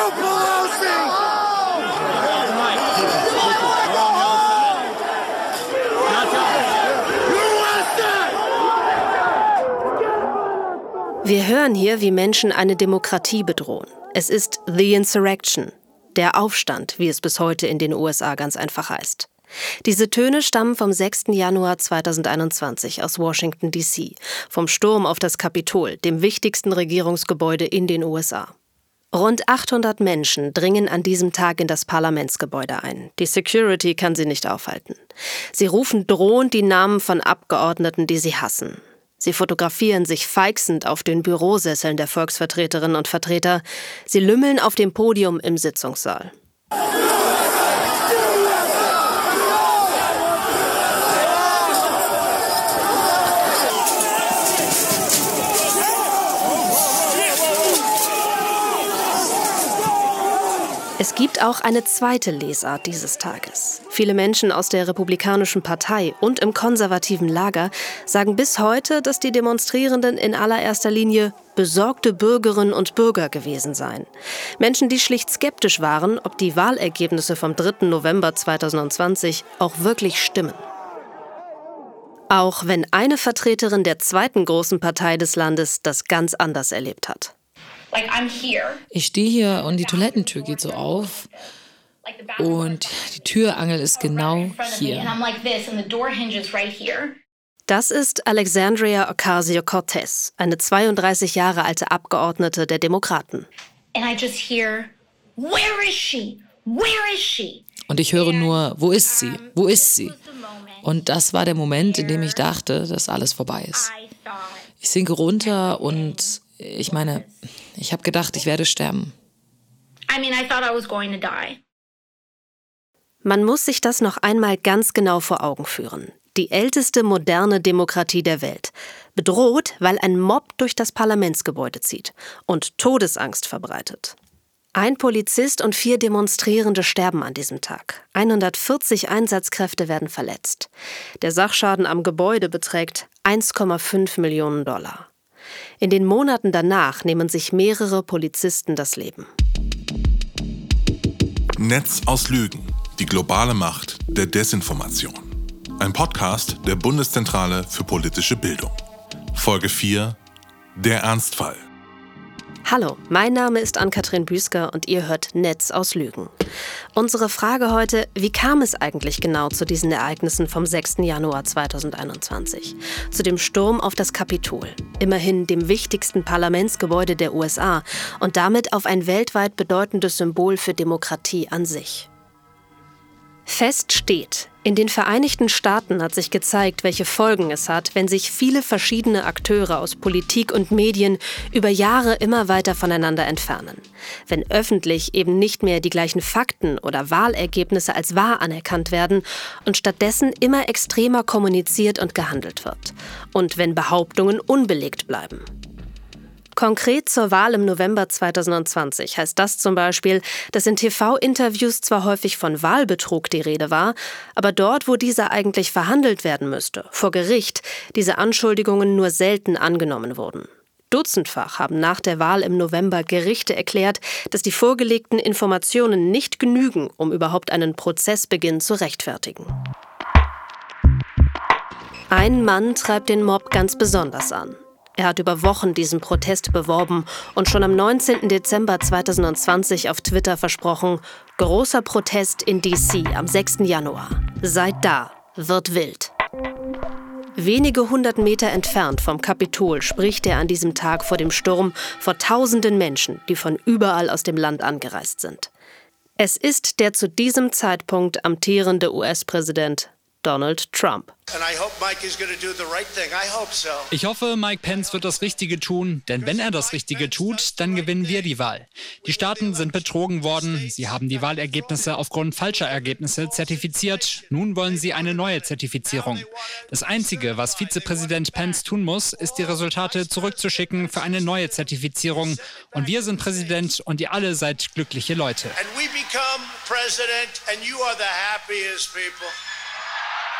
you, Pelosi! Wir hören hier, wie Menschen eine Demokratie bedrohen. Es ist The Insurrection, der Aufstand, wie es bis heute in den USA ganz einfach heißt. Diese Töne stammen vom 6. Januar 2021 aus Washington, D.C., vom Sturm auf das Kapitol, dem wichtigsten Regierungsgebäude in den USA. Rund 800 Menschen dringen an diesem Tag in das Parlamentsgebäude ein. Die Security kann sie nicht aufhalten. Sie rufen drohend die Namen von Abgeordneten, die sie hassen. Sie fotografieren sich feixend auf den Bürosesseln der Volksvertreterinnen und Vertreter. Sie lümmeln auf dem Podium im Sitzungssaal. Es gibt auch eine zweite Lesart dieses Tages. Viele Menschen aus der Republikanischen Partei und im konservativen Lager sagen bis heute, dass die Demonstrierenden in allererster Linie besorgte Bürgerinnen und Bürger gewesen seien. Menschen, die schlicht skeptisch waren, ob die Wahlergebnisse vom 3. November 2020 auch wirklich stimmen. Auch wenn eine Vertreterin der zweiten großen Partei des Landes das ganz anders erlebt hat. Ich stehe hier und die Toilettentür geht so auf. Und die Türangel ist genau hier. Das ist Alexandria Ocasio-Cortez, eine 32 Jahre alte Abgeordnete der Demokraten. Und ich höre nur, wo ist sie? Wo ist sie? Und das war der Moment, in dem ich dachte, dass alles vorbei ist. Ich sinke runter und ich meine, ich habe gedacht, ich werde sterben. Man muss sich das noch einmal ganz genau vor Augen führen. Die älteste moderne Demokratie der Welt. Bedroht, weil ein Mob durch das Parlamentsgebäude zieht und Todesangst verbreitet. Ein Polizist und vier Demonstrierende sterben an diesem Tag. 140 Einsatzkräfte werden verletzt. Der Sachschaden am Gebäude beträgt 1,5 Millionen Dollar. In den Monaten danach nehmen sich mehrere Polizisten das Leben. Netz aus Lügen. Die globale Macht der Desinformation. Ein Podcast der Bundeszentrale für politische Bildung. Folge 4. Der Ernstfall. Hallo, mein Name ist Ann-Kathrin Büsker und ihr hört Netz aus Lügen. Unsere Frage heute, wie kam es eigentlich genau zu diesen Ereignissen vom 6. Januar 2021? Zu dem Sturm auf das Kapitol, immerhin dem wichtigsten Parlamentsgebäude der USA und damit auf ein weltweit bedeutendes Symbol für Demokratie an sich. Fest steht, in den Vereinigten Staaten hat sich gezeigt, welche Folgen es hat, wenn sich viele verschiedene Akteure aus Politik und Medien über Jahre immer weiter voneinander entfernen. Wenn öffentlich eben nicht mehr die gleichen Fakten oder Wahlergebnisse als wahr anerkannt werden und stattdessen immer extremer kommuniziert und gehandelt wird. Und wenn Behauptungen unbelegt bleiben. Konkret zur Wahl im November 2020 heißt das zum Beispiel, dass in TV-Interviews zwar häufig von Wahlbetrug die Rede war, aber dort, wo dieser eigentlich verhandelt werden müsste, vor Gericht, diese Anschuldigungen nur selten angenommen wurden. Dutzendfach haben nach der Wahl im November Gerichte erklärt, dass die vorgelegten Informationen nicht genügen, um überhaupt einen Prozessbeginn zu rechtfertigen. Ein Mann treibt den Mob ganz besonders an. Er hat über Wochen diesen Protest beworben und schon am 19. Dezember 2020 auf Twitter versprochen, großer Protest in DC am 6. Januar. Seid da, wird wild. Wenige hundert Meter entfernt vom Kapitol spricht er an diesem Tag vor dem Sturm vor tausenden Menschen, die von überall aus dem Land angereist sind. Es ist der zu diesem Zeitpunkt amtierende US-Präsident Donald Trump. Ich hoffe, Mike Pence wird das Richtige tun, denn wenn er das Richtige tut, dann gewinnen wir die Wahl. Die Staaten sind betrogen worden, sie haben die Wahlergebnisse aufgrund falscher Ergebnisse zertifiziert, nun wollen sie eine neue Zertifizierung. Das Einzige, was Vizepräsident Pence tun muss, ist die Resultate zurückzuschicken für eine neue Zertifizierung. Und wir sind Präsident und ihr alle seid glückliche Leute. And we become president and you are the happiest people.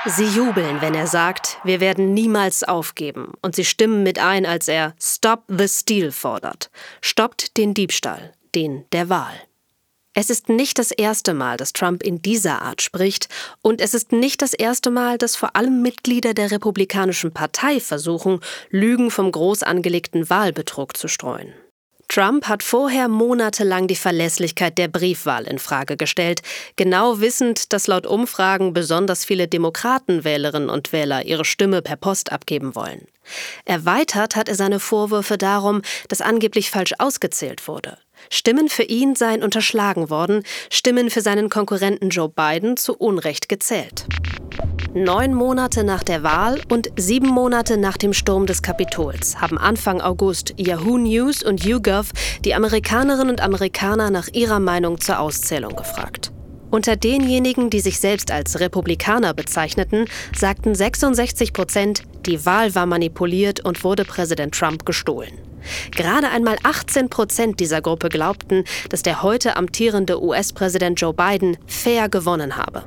Sie jubeln, wenn er sagt, wir werden niemals aufgeben, und sie stimmen mit ein, als er Stop the Steal fordert. Stoppt den Diebstahl, den der Wahl. Es ist nicht das erste Mal, dass Trump in dieser Art spricht, und es ist nicht das erste Mal, dass vor allem Mitglieder der Republikanischen Partei versuchen, Lügen vom groß angelegten Wahlbetrug zu streuen. Trump hat vorher monatelang die Verlässlichkeit der Briefwahl in Frage gestellt, genau wissend, dass laut Umfragen besonders viele Demokratenwählerinnen und Wähler ihre Stimme per Post abgeben wollen. Erweitert hat er seine Vorwürfe darum, dass angeblich falsch ausgezählt wurde. Stimmen für ihn seien unterschlagen worden, Stimmen für seinen Konkurrenten Joe Biden zu Unrecht gezählt. Neun Monate nach der Wahl und sieben Monate nach dem Sturm des Kapitols haben Anfang August Yahoo News und YouGov die Amerikanerinnen und Amerikaner nach ihrer Meinung zur Auszählung gefragt. Unter denjenigen, die sich selbst als Republikaner bezeichneten, sagten 66 Prozent, die Wahl war manipuliert und wurde Präsident Trump gestohlen. Gerade einmal 18 Prozent dieser Gruppe glaubten, dass der heute amtierende US-Präsident Joe Biden fair gewonnen habe.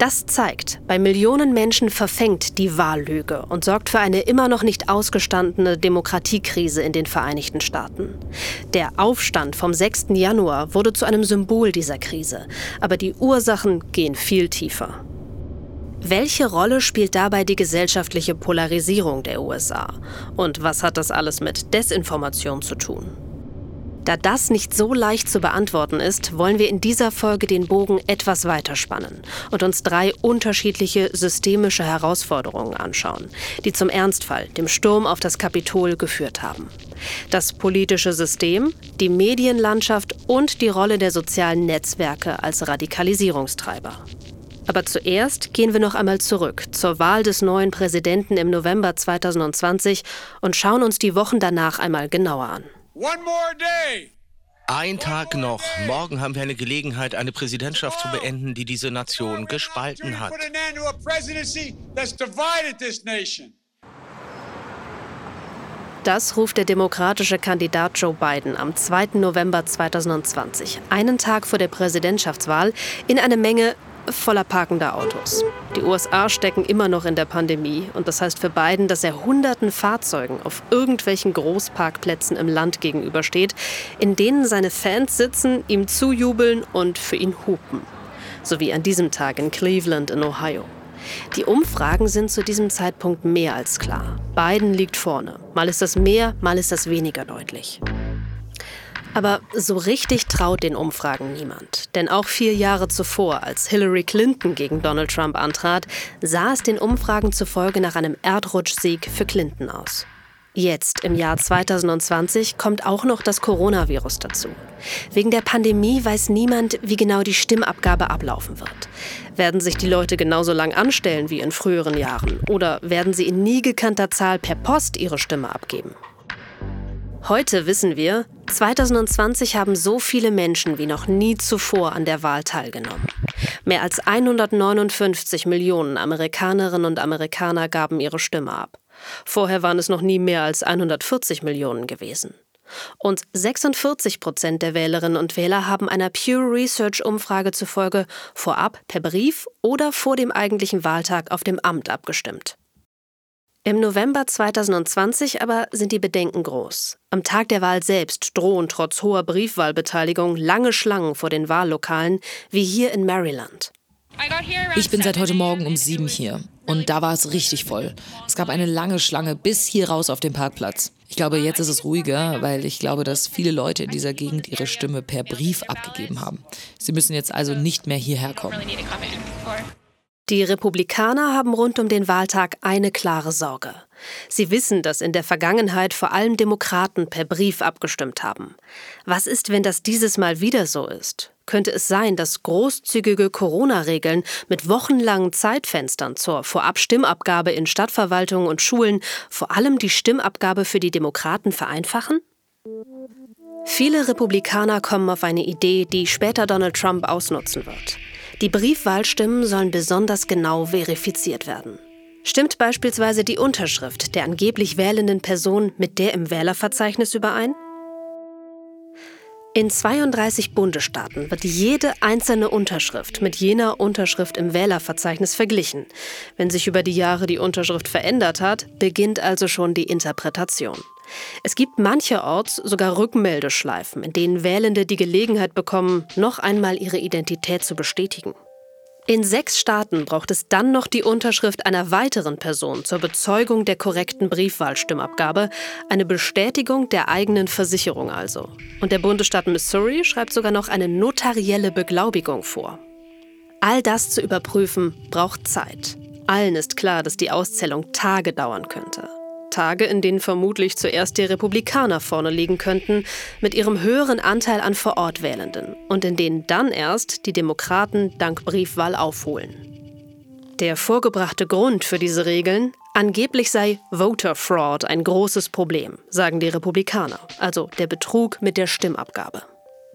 Das zeigt, bei Millionen Menschen verfängt die Wahllüge und sorgt für eine immer noch nicht ausgestandene Demokratiekrise in den Vereinigten Staaten. Der Aufstand vom 6. Januar wurde zu einem Symbol dieser Krise, aber die Ursachen gehen viel tiefer. Welche Rolle spielt dabei die gesellschaftliche Polarisierung der USA? Und was hat das alles mit Desinformation zu tun? Da das nicht so leicht zu beantworten ist, wollen wir in dieser Folge den Bogen etwas weiter spannen und uns drei unterschiedliche systemische Herausforderungen anschauen, die zum Ernstfall, dem Sturm auf das Kapitol, geführt haben. Das politische System, die Medienlandschaft und die Rolle der sozialen Netzwerke als Radikalisierungstreiber. Aber zuerst gehen wir noch einmal zurück zur Wahl des neuen Präsidenten im November 2020 und schauen uns die Wochen danach einmal genauer an. Ein Tag noch. Morgen haben wir eine Gelegenheit, eine Präsidentschaft zu beenden, die diese Nation gespalten hat. Das ruft der demokratische Kandidat Joe Biden am 2. November 2020, einen Tag vor der Präsidentschaftswahl, in eine Menge voller parkender Autos. Die USA stecken immer noch in der Pandemie und das heißt für Biden, dass er hunderten Fahrzeugen auf irgendwelchen Großparkplätzen im Land gegenübersteht, in denen seine Fans sitzen, ihm zujubeln und für ihn hupen. So wie an diesem Tag in Cleveland in Ohio. Die Umfragen sind zu diesem Zeitpunkt mehr als klar. Biden liegt vorne. Mal ist das mehr, mal ist das weniger deutlich. Aber so richtig traut den Umfragen niemand. Denn auch vier Jahre zuvor, als Hillary Clinton gegen Donald Trump antrat, sah es den Umfragen zufolge nach einem Erdrutschsieg für Clinton aus. Jetzt, im Jahr 2020, kommt auch noch das Coronavirus dazu. Wegen der Pandemie weiß niemand, wie genau die Stimmabgabe ablaufen wird. Werden sich die Leute genauso lang anstellen wie in früheren Jahren? Oder werden sie in nie gekannter Zahl per Post ihre Stimme abgeben? Heute wissen wir, 2020 haben so viele Menschen wie noch nie zuvor an der Wahl teilgenommen. Mehr als 159 Millionen Amerikanerinnen und Amerikaner gaben ihre Stimme ab. Vorher waren es noch nie mehr als 140 Millionen gewesen. Und 46 Prozent der Wählerinnen und Wähler haben einer Pew Research Umfrage zufolge vorab per Brief oder vor dem eigentlichen Wahltag auf dem Amt abgestimmt. Im November 2020 aber sind die Bedenken groß. Am Tag der Wahl selbst drohen trotz hoher Briefwahlbeteiligung lange Schlangen vor den Wahllokalen, wie hier in Maryland. Ich bin seit heute Morgen um sieben hier und da war es richtig voll. Es gab eine lange Schlange bis hier raus auf den Parkplatz. Ich glaube, jetzt ist es ruhiger, weil ich glaube, dass viele Leute in dieser Gegend ihre Stimme per Brief abgegeben haben. Sie müssen jetzt also nicht mehr hierher kommen. Die Republikaner haben rund um den Wahltag eine klare Sorge. Sie wissen, dass in der Vergangenheit vor allem Demokraten per Brief abgestimmt haben. Was ist, wenn das dieses Mal wieder so ist? Könnte es sein, dass großzügige Corona-Regeln mit wochenlangen Zeitfenstern zur Vorabstimmabgabe in Stadtverwaltungen und Schulen vor allem die Stimmabgabe für die Demokraten vereinfachen? Viele Republikaner kommen auf eine Idee, die später Donald Trump ausnutzen wird. Die Briefwahlstimmen sollen besonders genau verifiziert werden. Stimmt beispielsweise die Unterschrift der angeblich wählenden Person mit der im Wählerverzeichnis überein? In 32 Bundesstaaten wird jede einzelne Unterschrift mit jener Unterschrift im Wählerverzeichnis verglichen. Wenn sich über die Jahre die Unterschrift verändert hat, beginnt also schon die Interpretation. Es gibt mancherorts sogar Rückmeldeschleifen, in denen Wählende die Gelegenheit bekommen, noch einmal ihre Identität zu bestätigen. In sechs Staaten braucht es dann noch die Unterschrift einer weiteren Person zur Bezeugung der korrekten Briefwahlstimmabgabe, eine Bestätigung der eigenen Versicherung also. Und der Bundesstaat Missouri schreibt sogar noch eine notarielle Beglaubigung vor. All das zu überprüfen braucht Zeit. Allen ist klar, dass die Auszählung Tage dauern könnte. Tage, in denen vermutlich zuerst die Republikaner vorne liegen könnten, mit ihrem höheren Anteil an Vorortwählenden und in denen dann erst die Demokraten dank Briefwahl aufholen. Der vorgebrachte Grund für diese Regeln, angeblich sei Voter Fraud ein großes Problem, sagen die Republikaner, also der Betrug mit der Stimmabgabe.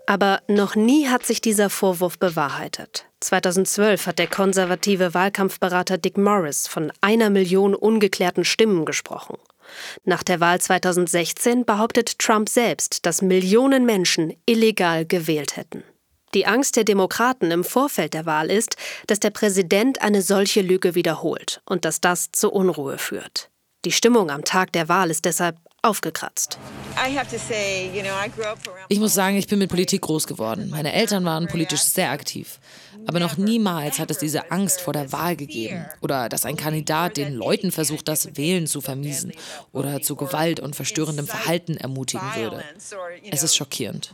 Aber noch nie hat sich dieser Vorwurf bewahrheitet. 2012 hat der konservative Wahlkampfberater Dick Morris von einer Million ungeklärten Stimmen gesprochen. Nach der Wahl 2016 behauptet Trump selbst, dass Millionen Menschen illegal gewählt hätten. Die Angst der Demokraten im Vorfeld der Wahl ist, dass der Präsident eine solche Lüge wiederholt und dass das zu Unruhe führt. Die Stimmung am Tag der Wahl ist deshalb aufgekratzt. Ich muss sagen, ich bin mit Politik groß geworden. Meine Eltern waren politisch sehr aktiv. Aber noch niemals hat es diese Angst vor der Wahl gegeben oder dass ein Kandidat den Leuten versucht, das Wählen zu vermiesen oder zu Gewalt und verstörendem Verhalten ermutigen würde. Es ist schockierend.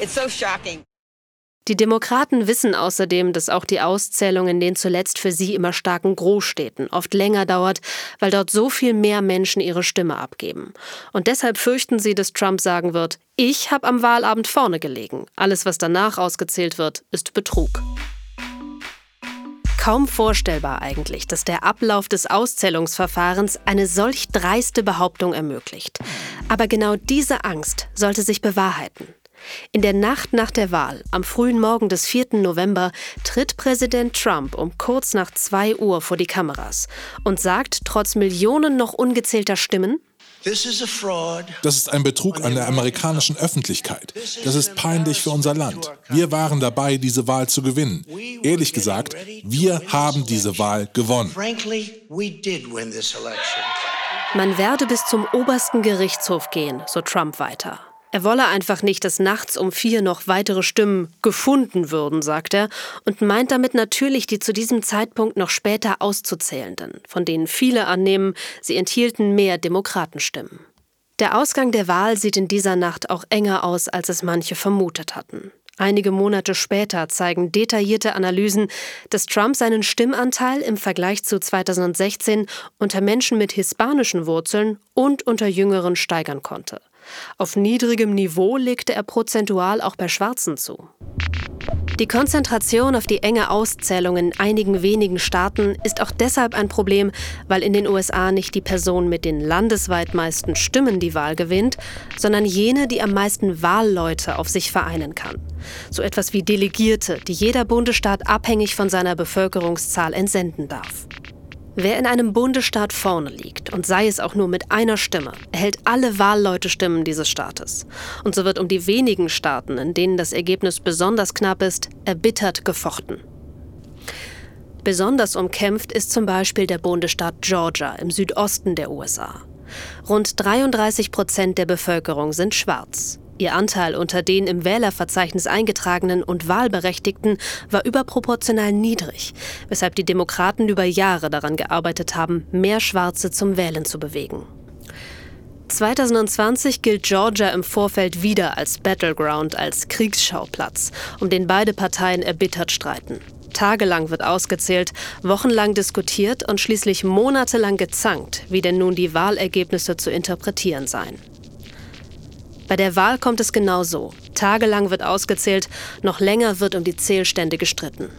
It's so shocking. Die Demokraten wissen außerdem, dass auch die Auszählung in den zuletzt für sie immer starken Großstädten oft länger dauert, weil dort so viel mehr Menschen ihre Stimme abgeben. Und deshalb fürchten sie, dass Trump sagen wird, ich habe am Wahlabend vorne gelegen. Alles, was danach ausgezählt wird, ist Betrug. Kaum vorstellbar eigentlich, dass der Ablauf des Auszählungsverfahrens eine solch dreiste Behauptung ermöglicht. Aber genau diese Angst sollte sich bewahrheiten. In der Nacht nach der Wahl, am frühen Morgen des 4. November, tritt Präsident Trump um kurz nach 2 Uhr vor die Kameras und sagt trotz Millionen noch ungezählter Stimmen, das ist ein Betrug an der amerikanischen Öffentlichkeit. Das ist peinlich für unser Land. Wir waren dabei, diese Wahl zu gewinnen. Ehrlich gesagt, wir haben diese Wahl gewonnen. Man werde bis zum obersten Gerichtshof gehen, so Trump weiter. Er wolle einfach nicht, dass nachts um vier noch weitere Stimmen gefunden würden, sagt er, und meint damit natürlich die zu diesem Zeitpunkt noch später auszuzählenden, von denen viele annehmen, sie enthielten mehr Demokratenstimmen. Der Ausgang der Wahl sieht in dieser Nacht auch enger aus, als es manche vermutet hatten. Einige Monate später zeigen detaillierte Analysen, dass Trump seinen Stimmanteil im Vergleich zu 2016 unter Menschen mit hispanischen Wurzeln und unter Jüngeren steigern konnte. Auf niedrigem Niveau legte er prozentual auch bei Schwarzen zu. Die Konzentration auf die enge Auszählung in einigen wenigen Staaten ist auch deshalb ein Problem, weil in den USA nicht die Person mit den landesweit meisten Stimmen die Wahl gewinnt, sondern jene, die am meisten Wahlleute auf sich vereinen kann. So etwas wie Delegierte, die jeder Bundesstaat abhängig von seiner Bevölkerungszahl entsenden darf. Wer in einem Bundesstaat vorne liegt, und sei es auch nur mit einer Stimme, erhält alle Wahlleute-Stimmen dieses Staates. Und so wird um die wenigen Staaten, in denen das Ergebnis besonders knapp ist, erbittert gefochten. Besonders umkämpft ist zum Beispiel der Bundesstaat Georgia im Südosten der USA. Rund 33 Prozent der Bevölkerung sind schwarz. Ihr Anteil unter den im Wählerverzeichnis eingetragenen und Wahlberechtigten war überproportional niedrig, weshalb die Demokraten über Jahre daran gearbeitet haben, mehr Schwarze zum Wählen zu bewegen. 2020 gilt Georgia im Vorfeld wieder als Battleground, als Kriegsschauplatz, um den beide Parteien erbittert streiten. Tagelang wird ausgezählt, wochenlang diskutiert und schließlich monatelang gezankt, wie denn nun die Wahlergebnisse zu interpretieren seien. Bei der Wahl kommt es genau so. Tagelang wird ausgezählt, noch länger wird um die Zählstände gestritten.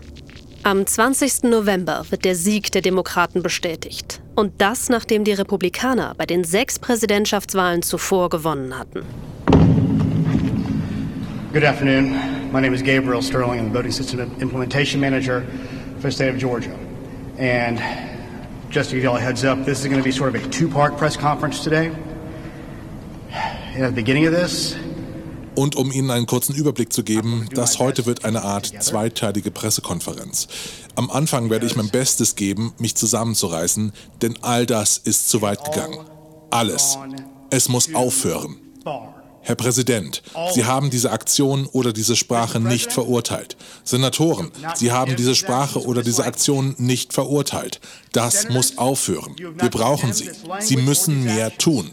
Am 20. November wird der Sieg der Demokraten bestätigt. Und das, nachdem die Republikaner bei den sechs Präsidentschaftswahlen zuvor gewonnen hatten. Good afternoon. My name is Gabriel Sterling. I'm the Voting System Implementation Manager for the state of Georgia. And just to give you all a heads up, this is going to be sort of a two part press conference today. Und um Ihnen einen kurzen Überblick zu geben, das heute wird eine Art zweiteilige Pressekonferenz. Am Anfang werde ich mein Bestes geben, mich zusammenzureißen, denn all das ist zu weit gegangen. Alles. Es muss aufhören. Herr Präsident, Sie haben diese Aktion oder diese Sprache nicht verurteilt. Senatoren, Sie haben diese Sprache oder diese Aktion nicht verurteilt. Das muss aufhören. Wir brauchen Sie. Sie müssen mehr tun.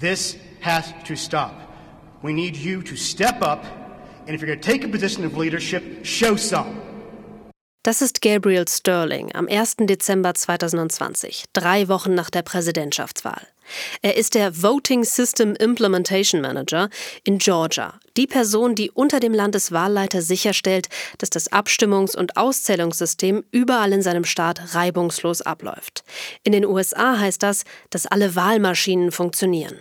This has to stop. We need you to step up, and if you're going to take a position of leadership, show some. Das ist Gabriel Sterling am 1. Dezember 2020, drei Wochen nach der Präsidentschaftswahl. Er ist der Voting System Implementation Manager in Georgia, die Person, die unter dem Landeswahlleiter sicherstellt, dass das Abstimmungs- und Auszählungssystem überall in seinem Staat reibungslos abläuft. In den USA heißt das, dass alle Wahlmaschinen funktionieren.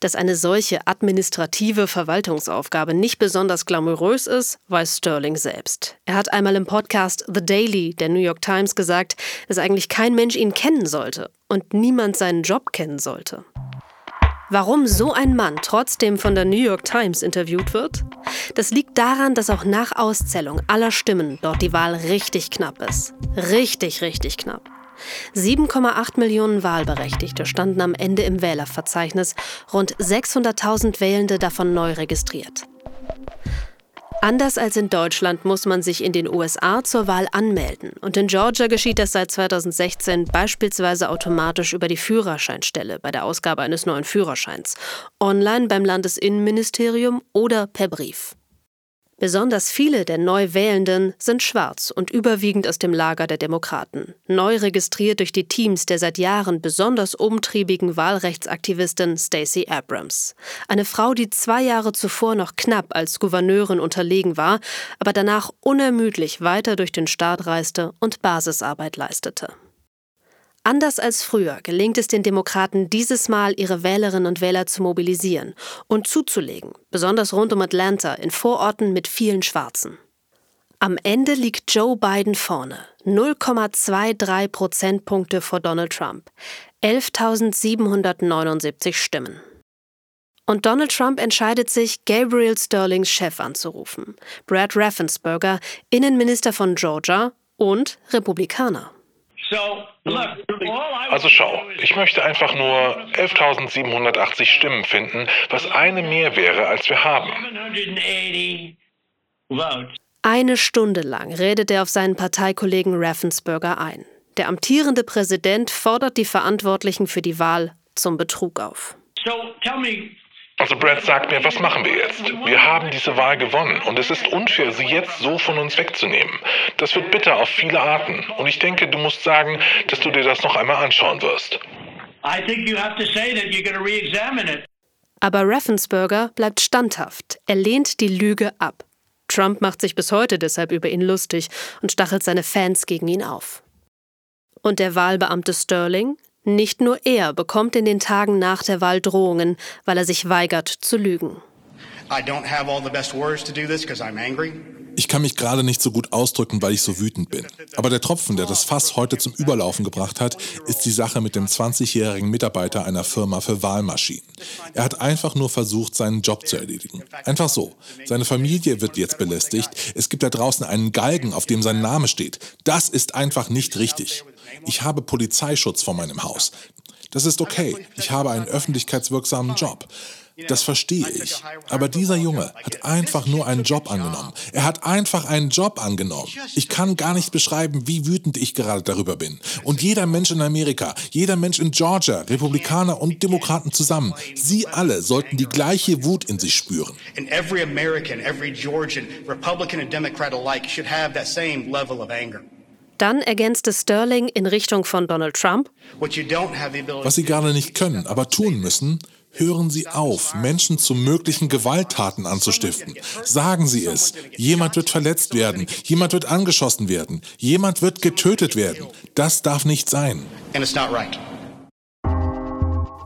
Dass eine solche administrative Verwaltungsaufgabe nicht besonders glamourös ist, weiß Sterling selbst. Er hat einmal im Podcast The Daily der New York Times gesagt, dass eigentlich kein Mensch ihn kennen sollte und niemand seinen Job kennen sollte. Warum so ein Mann trotzdem von der New York Times interviewt wird? Das liegt daran, dass auch nach Auszählung aller Stimmen dort die Wahl richtig knapp ist. Richtig, richtig knapp. 7,8 Millionen Wahlberechtigte standen am Ende im Wählerverzeichnis, rund 600.000 Wählende davon neu registriert. Anders als in Deutschland muss man sich in den USA zur Wahl anmelden. Und in Georgia geschieht das seit 2016 beispielsweise automatisch über die Führerscheinstelle bei der Ausgabe eines neuen Führerscheins, online beim Landesinnenministerium oder per Brief. Besonders viele der Neuwählenden sind schwarz und überwiegend aus dem Lager der Demokraten, neu registriert durch die Teams der seit Jahren besonders umtriebigen Wahlrechtsaktivistin Stacey Abrams. Eine Frau, die zwei Jahre zuvor noch knapp als Gouverneurin unterlegen war, aber danach unermüdlich weiter durch den Staat reiste und Basisarbeit leistete. Anders als früher gelingt es den Demokraten dieses Mal, ihre Wählerinnen und Wähler zu mobilisieren und zuzulegen, besonders rund um Atlanta in Vororten mit vielen Schwarzen. Am Ende liegt Joe Biden vorne, 0,23 Prozentpunkte vor Donald Trump, 11.779 Stimmen. Und Donald Trump entscheidet sich, Gabriel Sterlings Chef anzurufen, Brad Raffensperger, Innenminister von Georgia und Republikaner. Also schau, ich möchte einfach nur 11.780 Stimmen finden, was eine mehr wäre, als wir haben. Eine Stunde lang redet er auf seinen Parteikollegen Raffensperger ein. Der amtierende Präsident fordert die Verantwortlichen für die Wahl zum Betrug auf. Also Brad sagt mir, was machen wir jetzt? Wir haben diese Wahl gewonnen und es ist unfair, sie jetzt so von uns wegzunehmen. Das wird bitter auf viele Arten und ich denke, du musst sagen, dass du dir das noch einmal anschauen wirst. Aber Raffensperger bleibt standhaft. Er lehnt die Lüge ab. Trump macht sich bis heute deshalb über ihn lustig und stachelt seine Fans gegen ihn auf. Und der Wahlbeamte Sterling nicht nur er bekommt in den Tagen nach der Wahl Drohungen, weil er sich weigert zu lügen. Ich kann mich gerade nicht so gut ausdrücken, weil ich so wütend bin. Aber der Tropfen, der das Fass heute zum Überlaufen gebracht hat, ist die Sache mit dem 20-jährigen Mitarbeiter einer Firma für Wahlmaschinen. Er hat einfach nur versucht, seinen Job zu erledigen. Einfach so. Seine Familie wird jetzt belästigt. Es gibt da draußen einen Galgen, auf dem sein Name steht. Das ist einfach nicht richtig. Ich habe Polizeischutz vor meinem Haus. Das ist okay. Ich habe einen öffentlichkeitswirksamen Job. Das verstehe ich. Aber dieser Junge hat einfach nur einen Job angenommen. Er hat einfach einen Job angenommen. Ich kann gar nicht beschreiben, wie wütend ich gerade darüber bin. Und jeder Mensch in Amerika, jeder Mensch in Georgia, Republikaner und Demokraten zusammen, sie alle sollten die gleiche Wut in sich spüren. Every American, every Georgian, Republican and Democrat alike should have that same level of anger. Dann ergänzte Sterling in Richtung von Donald Trump. Was Sie gerade nicht können, aber tun müssen, Hören Sie auf, Menschen zu möglichen Gewalttaten anzustiften. Sagen Sie es. Jemand wird verletzt werden. Jemand wird angeschossen werden. Jemand wird getötet werden. Das darf nicht sein.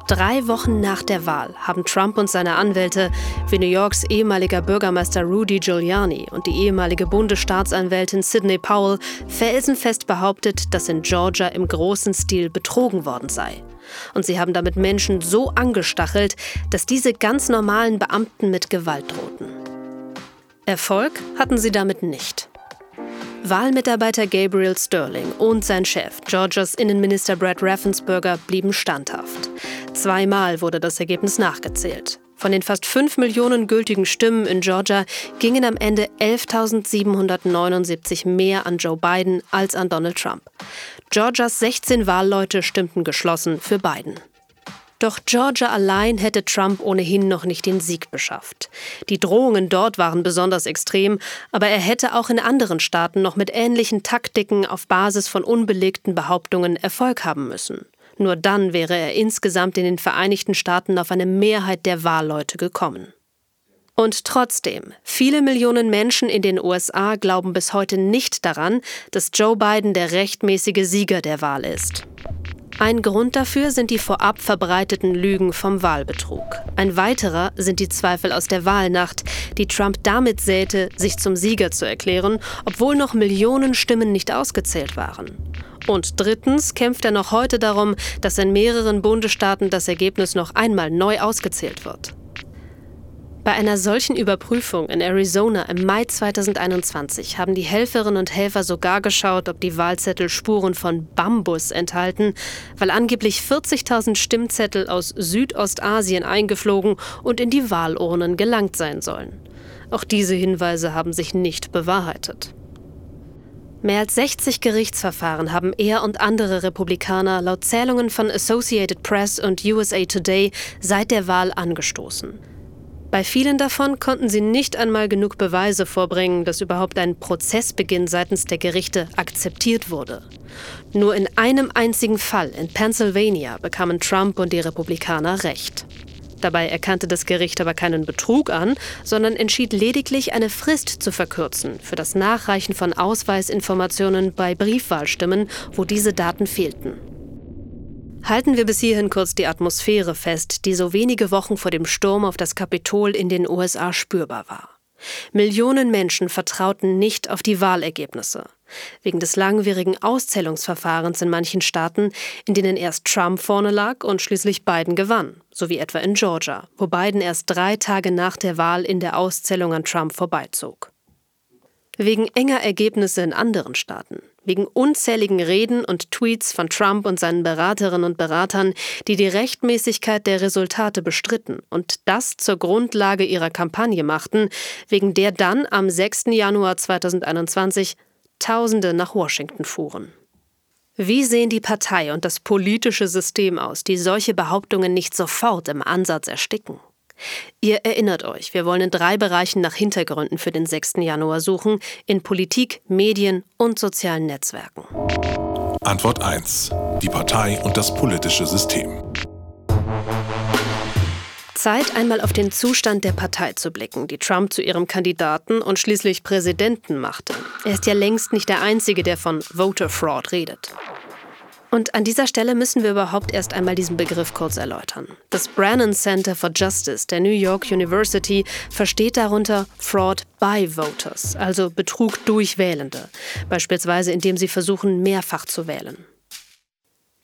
Drei Wochen nach der Wahl haben Trump und seine Anwälte, wie New Yorks ehemaliger Bürgermeister Rudy Giuliani und die ehemalige Bundesstaatsanwältin Sidney Powell, felsenfest behauptet, dass in Georgia im großen Stil betrogen worden sei. Und sie haben damit Menschen so angestachelt, dass diese ganz normalen Beamten mit Gewalt drohten. Erfolg hatten sie damit nicht. Wahlmitarbeiter Gabriel Sterling und sein Chef, Georgias Innenminister Brad Raffensperger, blieben standhaft. Zweimal wurde das Ergebnis nachgezählt. Von den fast 5 Millionen gültigen Stimmen in Georgia gingen am Ende 11.779 mehr an Joe Biden als an Donald Trump. Georgias 16 Wahlleute stimmten geschlossen für Biden. Doch Georgia allein hätte Trump ohnehin noch nicht den Sieg beschafft. Die Drohungen dort waren besonders extrem, aber er hätte auch in anderen Staaten noch mit ähnlichen Taktiken auf Basis von unbelegten Behauptungen Erfolg haben müssen. Nur dann wäre er insgesamt in den Vereinigten Staaten auf eine Mehrheit der Wahlleute gekommen. Und trotzdem, viele Millionen Menschen in den USA glauben bis heute nicht daran, dass Joe Biden der rechtmäßige Sieger der Wahl ist. Ein Grund dafür sind die vorab verbreiteten Lügen vom Wahlbetrug. Ein weiterer sind die Zweifel aus der Wahlnacht, die Trump damit säte, sich zum Sieger zu erklären, obwohl noch Millionen Stimmen nicht ausgezählt waren. Und drittens kämpft er noch heute darum, dass in mehreren Bundesstaaten das Ergebnis noch einmal neu ausgezählt wird. Bei einer solchen Überprüfung in Arizona im Mai 2021 haben die Helferinnen und Helfer sogar geschaut, ob die Wahlzettel Spuren von Bambus enthalten, weil angeblich 40.000 Stimmzettel aus Südostasien eingeflogen und in die Wahlurnen gelangt sein sollen. Auch diese Hinweise haben sich nicht bewahrheitet. Mehr als 60 Gerichtsverfahren haben er und andere Republikaner laut Zählungen von Associated Press und USA Today seit der Wahl angestoßen. Bei vielen davon konnten sie nicht einmal genug Beweise vorbringen, dass überhaupt ein Prozessbeginn seitens der Gerichte akzeptiert wurde. Nur in einem einzigen Fall in Pennsylvania bekamen Trump und die Republikaner Recht. Dabei erkannte das Gericht aber keinen Betrug an, sondern entschied lediglich, eine Frist zu verkürzen für das Nachreichen von Ausweisinformationen bei Briefwahlstimmen, wo diese Daten fehlten. Halten wir bis hierhin kurz die Atmosphäre fest, die so wenige Wochen vor dem Sturm auf das Kapitol in den USA spürbar war. Millionen Menschen vertrauten nicht auf die Wahlergebnisse. Wegen des langwierigen Auszählungsverfahrens in manchen Staaten, in denen erst Trump vorne lag und schließlich Biden gewann, so wie etwa in Georgia, wo Biden erst drei Tage nach der Wahl in der Auszählung an Trump vorbeizog. Wegen enger Ergebnisse in anderen Staaten, wegen unzähligen Reden und Tweets von Trump und seinen Beraterinnen und Beratern, die die Rechtmäßigkeit der Resultate bestritten und das zur Grundlage ihrer Kampagne machten, wegen der dann am 6. Januar 2021 Tausende nach Washington fuhren. Wie sehen die Partei und das politische System aus, die solche Behauptungen nicht sofort im Ansatz ersticken? Ihr erinnert euch, wir wollen in drei Bereichen nach Hintergründen für den 6. Januar suchen, in Politik, Medien und sozialen Netzwerken. Antwort 1. Die Partei und das politische System. Zeit, einmal auf den Zustand der Partei zu blicken, die Trump zu ihrem Kandidaten und schließlich Präsidenten machte. Er ist ja längst nicht der Einzige, der von Voter Fraud redet. Und an dieser Stelle müssen wir überhaupt erst einmal diesen Begriff kurz erläutern. Das Brannan Center for Justice der New York University versteht darunter Fraud by Voters, also Betrug durch Wählende, beispielsweise indem sie versuchen, mehrfach zu wählen.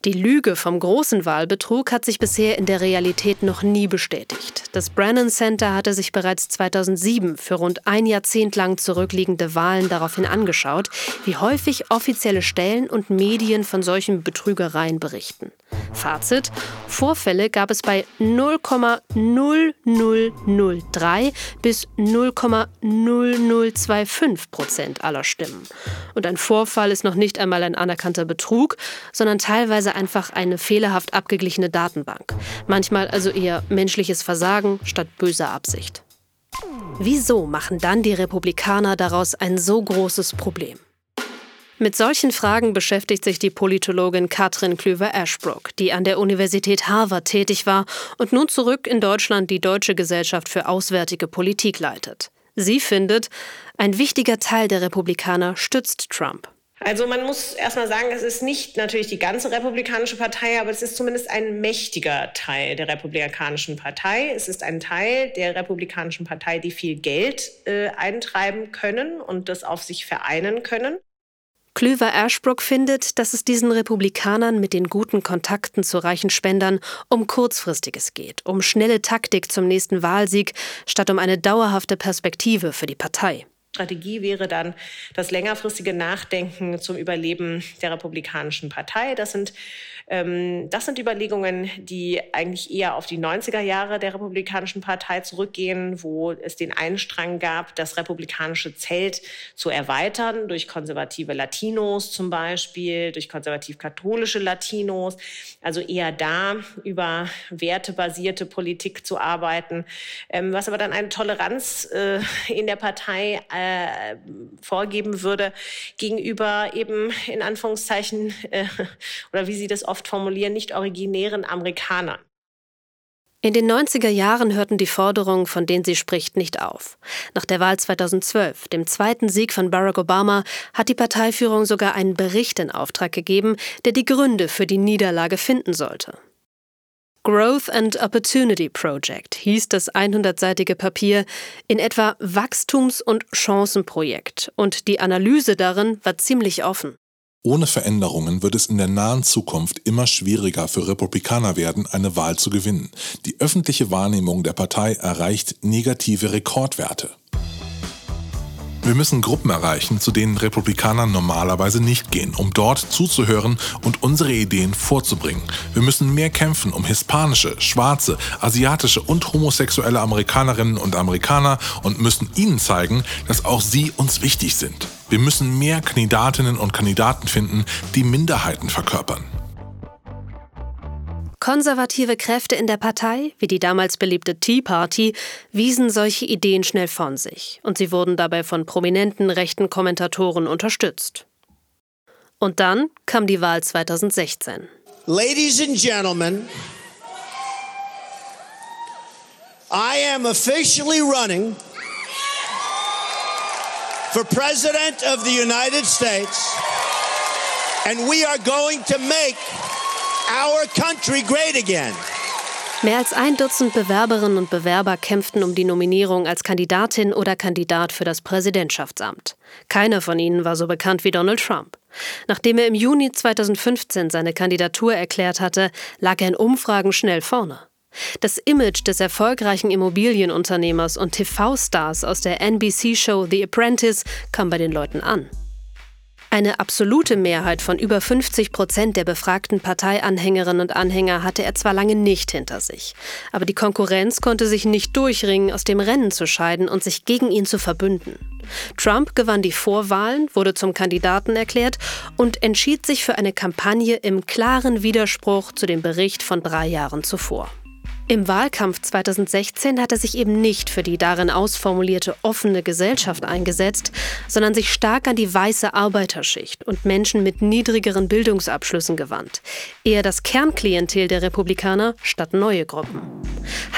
Die Lüge vom großen Wahlbetrug hat sich bisher in der Realität noch nie bestätigt. Das Brennan Center hatte sich bereits 2007 für rund ein Jahrzehnt lang zurückliegende Wahlen daraufhin angeschaut, wie häufig offizielle Stellen und Medien von solchen Betrügereien berichten. Fazit: Vorfälle gab es bei 0,0003 bis 0,0025 Prozent aller Stimmen. Und ein Vorfall ist noch nicht einmal ein anerkannter Betrug, sondern teilweise einfach eine fehlerhaft abgeglichene Datenbank. Manchmal also eher menschliches Versagen statt böser Absicht. Wieso machen dann die Republikaner daraus ein so großes Problem? Mit solchen Fragen beschäftigt sich die Politologin Katrin Klüver-Ashbrook, die an der Universität Harvard tätig war und nun zurück in Deutschland die Deutsche Gesellschaft für Auswärtige Politik leitet. Sie findet, ein wichtiger Teil der Republikaner stützt Trump. Also man muss erstmal sagen, es ist nicht natürlich die ganze Republikanische Partei, aber es ist zumindest ein mächtiger Teil der Republikanischen Partei. Es ist ein Teil der Republikanischen Partei, die viel Geld äh, eintreiben können und das auf sich vereinen können. Klüver Ashbrook findet, dass es diesen Republikanern mit den guten Kontakten zu reichen Spendern um kurzfristiges geht, um schnelle Taktik zum nächsten Wahlsieg, statt um eine dauerhafte Perspektive für die Partei. Strategie wäre dann das längerfristige Nachdenken zum Überleben der Republikanischen Partei. Das sind ähm, das sind Überlegungen, die eigentlich eher auf die 90er Jahre der Republikanischen Partei zurückgehen, wo es den Einstrang gab, das republikanische Zelt zu erweitern durch konservative Latinos zum Beispiel, durch konservativ-katholische Latinos. Also eher da über wertebasierte Politik zu arbeiten, ähm, was aber dann eine Toleranz äh, in der Partei äh, vorgeben würde gegenüber eben in Anführungszeichen äh, oder wie sie das oft formulieren, nicht originären Amerikanern. In den 90er Jahren hörten die Forderungen, von denen sie spricht, nicht auf. Nach der Wahl 2012, dem zweiten Sieg von Barack Obama, hat die Parteiführung sogar einen Bericht in Auftrag gegeben, der die Gründe für die Niederlage finden sollte. Growth and Opportunity Project hieß das 100-seitige Papier, in etwa Wachstums- und Chancenprojekt, und die Analyse darin war ziemlich offen. Ohne Veränderungen wird es in der nahen Zukunft immer schwieriger für Republikaner werden, eine Wahl zu gewinnen. Die öffentliche Wahrnehmung der Partei erreicht negative Rekordwerte. Wir müssen Gruppen erreichen, zu denen Republikaner normalerweise nicht gehen, um dort zuzuhören und unsere Ideen vorzubringen. Wir müssen mehr kämpfen, um hispanische, schwarze, asiatische und homosexuelle Amerikanerinnen und Amerikaner und müssen ihnen zeigen, dass auch sie uns wichtig sind. Wir müssen mehr Kandidatinnen und Kandidaten finden, die Minderheiten verkörpern. Konservative Kräfte in der Partei, wie die damals beliebte Tea Party, wiesen solche Ideen schnell von sich und sie wurden dabei von prominenten rechten Kommentatoren unterstützt. Und dann kam die Wahl 2016. Ladies and Gentlemen, I am officially running for President of the United States, and we are going to make our country great again. Mehr als ein Dutzend Bewerberinnen und Bewerber kämpften um die Nominierung als Kandidatin oder Kandidat für das Präsidentschaftsamt. Keiner von ihnen war so bekannt wie Donald Trump. Nachdem er im Juni 2015 seine Kandidatur erklärt hatte, lag er in Umfragen schnell vorne. Das Image des erfolgreichen Immobilienunternehmers und TV-Stars aus der NBC-Show The Apprentice kam bei den Leuten an. Eine absolute Mehrheit von über 50 Prozent der befragten Parteianhängerinnen und Anhänger hatte er zwar lange nicht hinter sich, aber die Konkurrenz konnte sich nicht durchringen, aus dem Rennen zu scheiden und sich gegen ihn zu verbünden. Trump gewann die Vorwahlen, wurde zum Kandidaten erklärt und entschied sich für eine Kampagne im klaren Widerspruch zu dem Bericht von drei Jahren zuvor. Im Wahlkampf 2016 hat er sich eben nicht für die darin ausformulierte offene Gesellschaft eingesetzt, sondern sich stark an die weiße Arbeiterschicht und Menschen mit niedrigeren Bildungsabschlüssen gewandt. Eher das Kernklientel der Republikaner statt neue Gruppen.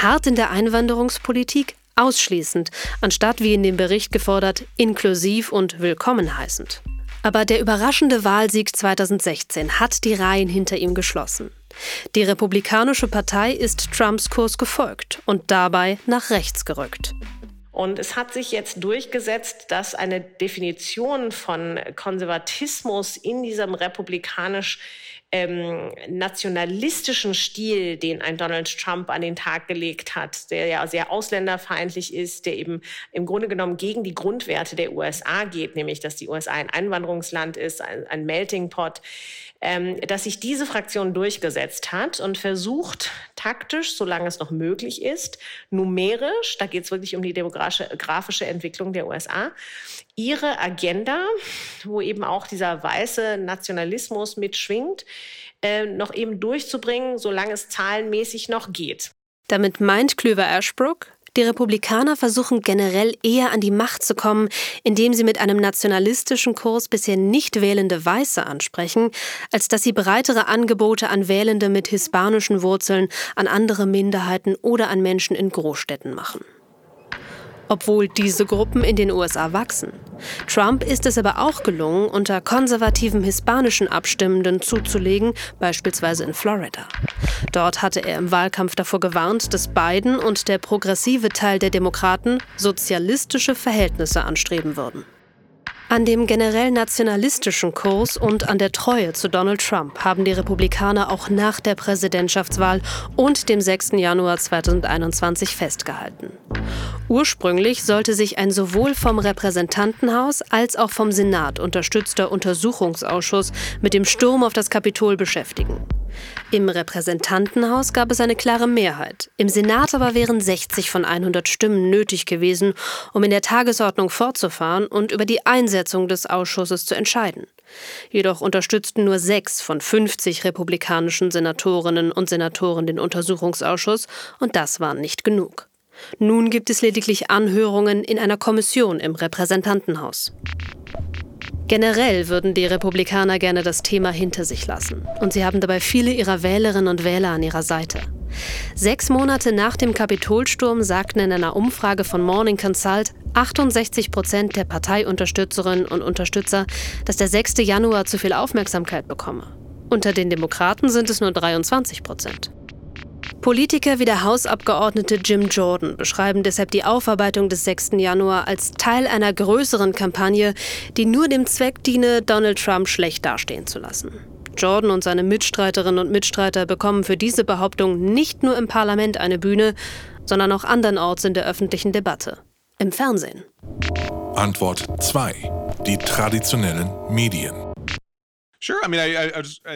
Hart in der Einwanderungspolitik, ausschließend, anstatt wie in dem Bericht gefordert, inklusiv und willkommen heißend. Aber der überraschende Wahlsieg 2016 hat die Reihen hinter ihm geschlossen. Die Republikanische Partei ist Trumps Kurs gefolgt und dabei nach rechts gerückt. Und es hat sich jetzt durchgesetzt, dass eine Definition von Konservatismus in diesem republikanisch ähm, nationalistischen Stil, den ein Donald Trump an den Tag gelegt hat, der ja sehr ausländerfeindlich ist, der eben im Grunde genommen gegen die Grundwerte der USA geht, nämlich dass die USA ein Einwanderungsland ist, ein, ein Melting Pot, ähm, dass sich diese Fraktion durchgesetzt hat und versucht, taktisch, solange es noch möglich ist, numerisch, da geht es wirklich um die demografische Entwicklung der USA, ihre Agenda, wo eben auch dieser weiße Nationalismus mitschwingt, äh, noch eben durchzubringen, solange es zahlenmäßig noch geht. Damit meint Klüver Ashbrook, die Republikaner versuchen generell eher an die Macht zu kommen, indem sie mit einem nationalistischen Kurs bisher nicht wählende Weiße ansprechen, als dass sie breitere Angebote an Wählende mit hispanischen Wurzeln, an andere Minderheiten oder an Menschen in Großstädten machen. Obwohl diese Gruppen in den USA wachsen. Trump ist es aber auch gelungen, unter konservativen hispanischen Abstimmenden zuzulegen, beispielsweise in Florida. Dort hatte er im Wahlkampf davor gewarnt, dass Biden und der progressive Teil der Demokraten sozialistische Verhältnisse anstreben würden. An dem generell nationalistischen Kurs und an der Treue zu Donald Trump haben die Republikaner auch nach der Präsidentschaftswahl und dem 6. Januar 2021 festgehalten. Ursprünglich sollte sich ein sowohl vom Repräsentantenhaus als auch vom Senat unterstützter Untersuchungsausschuss mit dem Sturm auf das Kapitol beschäftigen. Im Repräsentantenhaus gab es eine klare Mehrheit. Im Senat aber wären 60 von 100 Stimmen nötig gewesen, um in der Tagesordnung fortzufahren und über die Einsetzung des Ausschusses zu entscheiden. Jedoch unterstützten nur sechs von 50 republikanischen Senatorinnen und Senatoren den Untersuchungsausschuss, und das war nicht genug. Nun gibt es lediglich Anhörungen in einer Kommission im Repräsentantenhaus. Generell würden die Republikaner gerne das Thema hinter sich lassen. Und sie haben dabei viele ihrer Wählerinnen und Wähler an ihrer Seite. Sechs Monate nach dem Kapitolsturm sagten in einer Umfrage von Morning Consult 68 Prozent der Parteiunterstützerinnen und Unterstützer, dass der 6. Januar zu viel Aufmerksamkeit bekomme. Unter den Demokraten sind es nur 23 Prozent. Politiker wie der Hausabgeordnete Jim Jordan beschreiben deshalb die Aufarbeitung des 6. Januar als Teil einer größeren Kampagne, die nur dem Zweck diene, Donald Trump schlecht dastehen zu lassen. Jordan und seine Mitstreiterinnen und Mitstreiter bekommen für diese Behauptung nicht nur im Parlament eine Bühne, sondern auch andernorts in der öffentlichen Debatte. Im Fernsehen. Antwort 2. Die traditionellen Medien.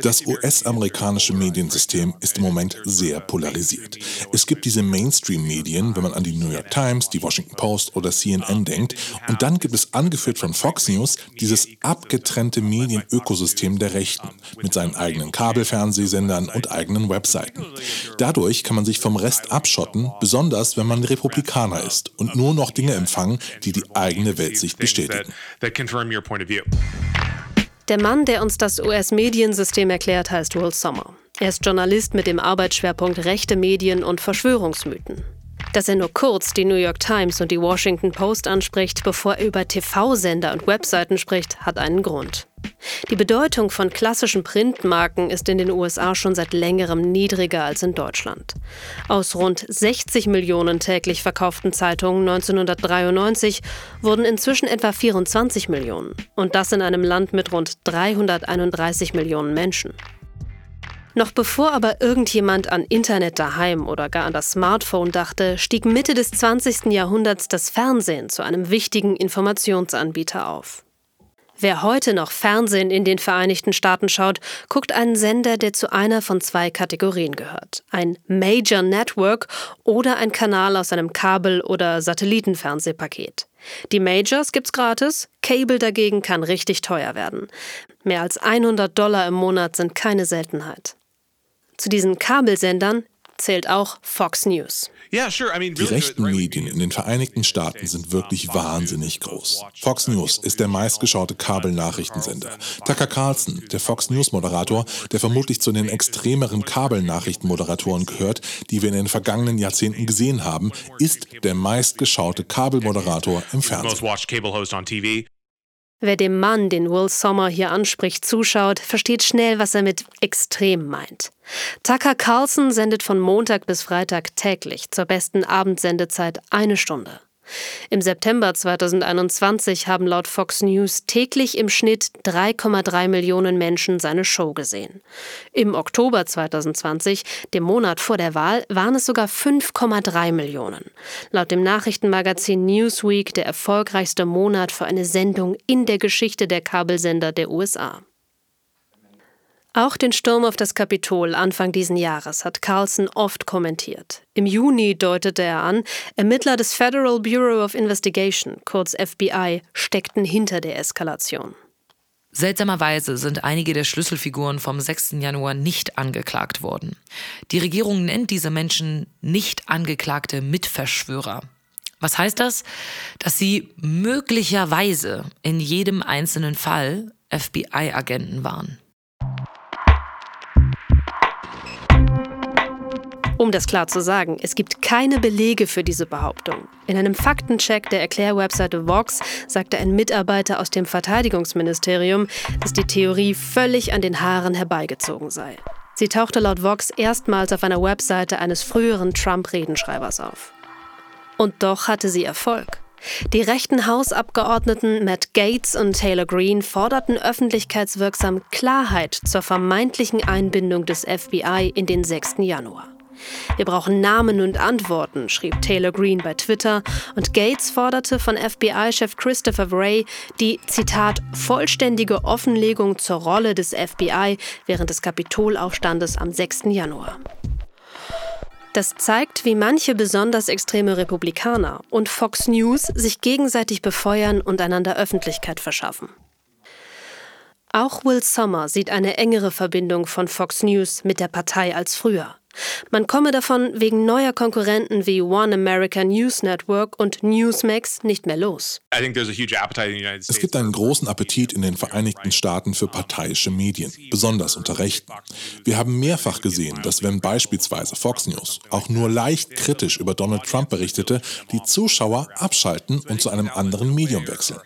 Das US-amerikanische Mediensystem ist im Moment sehr polarisiert. Es gibt diese Mainstream-Medien, wenn man an die New York Times, die Washington Post oder CNN denkt, und dann gibt es angeführt von Fox News dieses abgetrennte Medienökosystem der Rechten mit seinen eigenen Kabelfernsehsendern und eigenen Webseiten. Dadurch kann man sich vom Rest abschotten, besonders wenn man Republikaner ist und nur noch Dinge empfangen, die die eigene Weltsicht bestätigen. Der Mann, der uns das US-Mediensystem erklärt, heißt Will Sommer. Er ist Journalist mit dem Arbeitsschwerpunkt rechte Medien und Verschwörungsmythen. Dass er nur kurz die New York Times und die Washington Post anspricht, bevor er über TV-Sender und Webseiten spricht, hat einen Grund. Die Bedeutung von klassischen Printmarken ist in den USA schon seit längerem niedriger als in Deutschland. Aus rund 60 Millionen täglich verkauften Zeitungen 1993 wurden inzwischen etwa 24 Millionen. Und das in einem Land mit rund 331 Millionen Menschen. Noch bevor aber irgendjemand an Internet daheim oder gar an das Smartphone dachte, stieg Mitte des 20. Jahrhunderts das Fernsehen zu einem wichtigen Informationsanbieter auf. Wer heute noch Fernsehen in den Vereinigten Staaten schaut, guckt einen Sender, der zu einer von zwei Kategorien gehört. Ein Major Network oder ein Kanal aus einem Kabel- oder Satellitenfernsehpaket. Die Majors gibt's gratis, Cable dagegen kann richtig teuer werden. Mehr als 100 Dollar im Monat sind keine Seltenheit. Zu diesen Kabelsendern zählt auch Fox News. Die rechten Medien in den Vereinigten Staaten sind wirklich wahnsinnig groß. Fox News ist der meistgeschaute Kabelnachrichtensender. Tucker Carlson, der Fox News Moderator, der vermutlich zu den extremeren Kabelnachrichtenmoderatoren gehört, die wir in den vergangenen Jahrzehnten gesehen haben, ist der meistgeschaute Kabelmoderator im Fernsehen. Wer dem Mann, den Will Sommer hier anspricht, zuschaut, versteht schnell, was er mit extrem meint. Tucker Carlson sendet von Montag bis Freitag täglich zur besten Abendsendezeit eine Stunde. Im September 2021 haben laut Fox News täglich im Schnitt 3,3 Millionen Menschen seine Show gesehen. Im Oktober 2020, dem Monat vor der Wahl, waren es sogar 5,3 Millionen. Laut dem Nachrichtenmagazin Newsweek der erfolgreichste Monat für eine Sendung in der Geschichte der Kabelsender der USA. Auch den Sturm auf das Kapitol Anfang diesen Jahres hat Carlson oft kommentiert. Im Juni deutete er an, Ermittler des Federal Bureau of Investigation, kurz FBI, steckten hinter der Eskalation. Seltsamerweise sind einige der Schlüsselfiguren vom 6. Januar nicht angeklagt worden. Die Regierung nennt diese Menschen nicht angeklagte Mitverschwörer. Was heißt das? Dass sie möglicherweise in jedem einzelnen Fall FBI-Agenten waren. Um das klar zu sagen, es gibt keine Belege für diese Behauptung. In einem Faktencheck der Erklärwebseite Vox sagte ein Mitarbeiter aus dem Verteidigungsministerium, dass die Theorie völlig an den Haaren herbeigezogen sei. Sie tauchte laut Vox erstmals auf einer Webseite eines früheren Trump-Redenschreibers auf. Und doch hatte sie Erfolg. Die rechten Hausabgeordneten Matt Gates und Taylor Greene forderten öffentlichkeitswirksam Klarheit zur vermeintlichen Einbindung des FBI in den 6. Januar. Wir brauchen Namen und Antworten, schrieb Taylor Greene bei Twitter, und Gates forderte von FBI-Chef Christopher Wray die, Zitat, vollständige Offenlegung zur Rolle des FBI während des Kapitolaufstandes am 6. Januar. Das zeigt, wie manche besonders extreme Republikaner und Fox News sich gegenseitig befeuern und einander Öffentlichkeit verschaffen. Auch Will Sommer sieht eine engere Verbindung von Fox News mit der Partei als früher. Man komme davon wegen neuer Konkurrenten wie One America News Network und Newsmax nicht mehr los. Es gibt einen großen Appetit in den Vereinigten Staaten für parteiische Medien, besonders unter Rechten. Wir haben mehrfach gesehen, dass wenn beispielsweise Fox News auch nur leicht kritisch über Donald Trump berichtete, die Zuschauer abschalten und zu einem anderen Medium wechseln.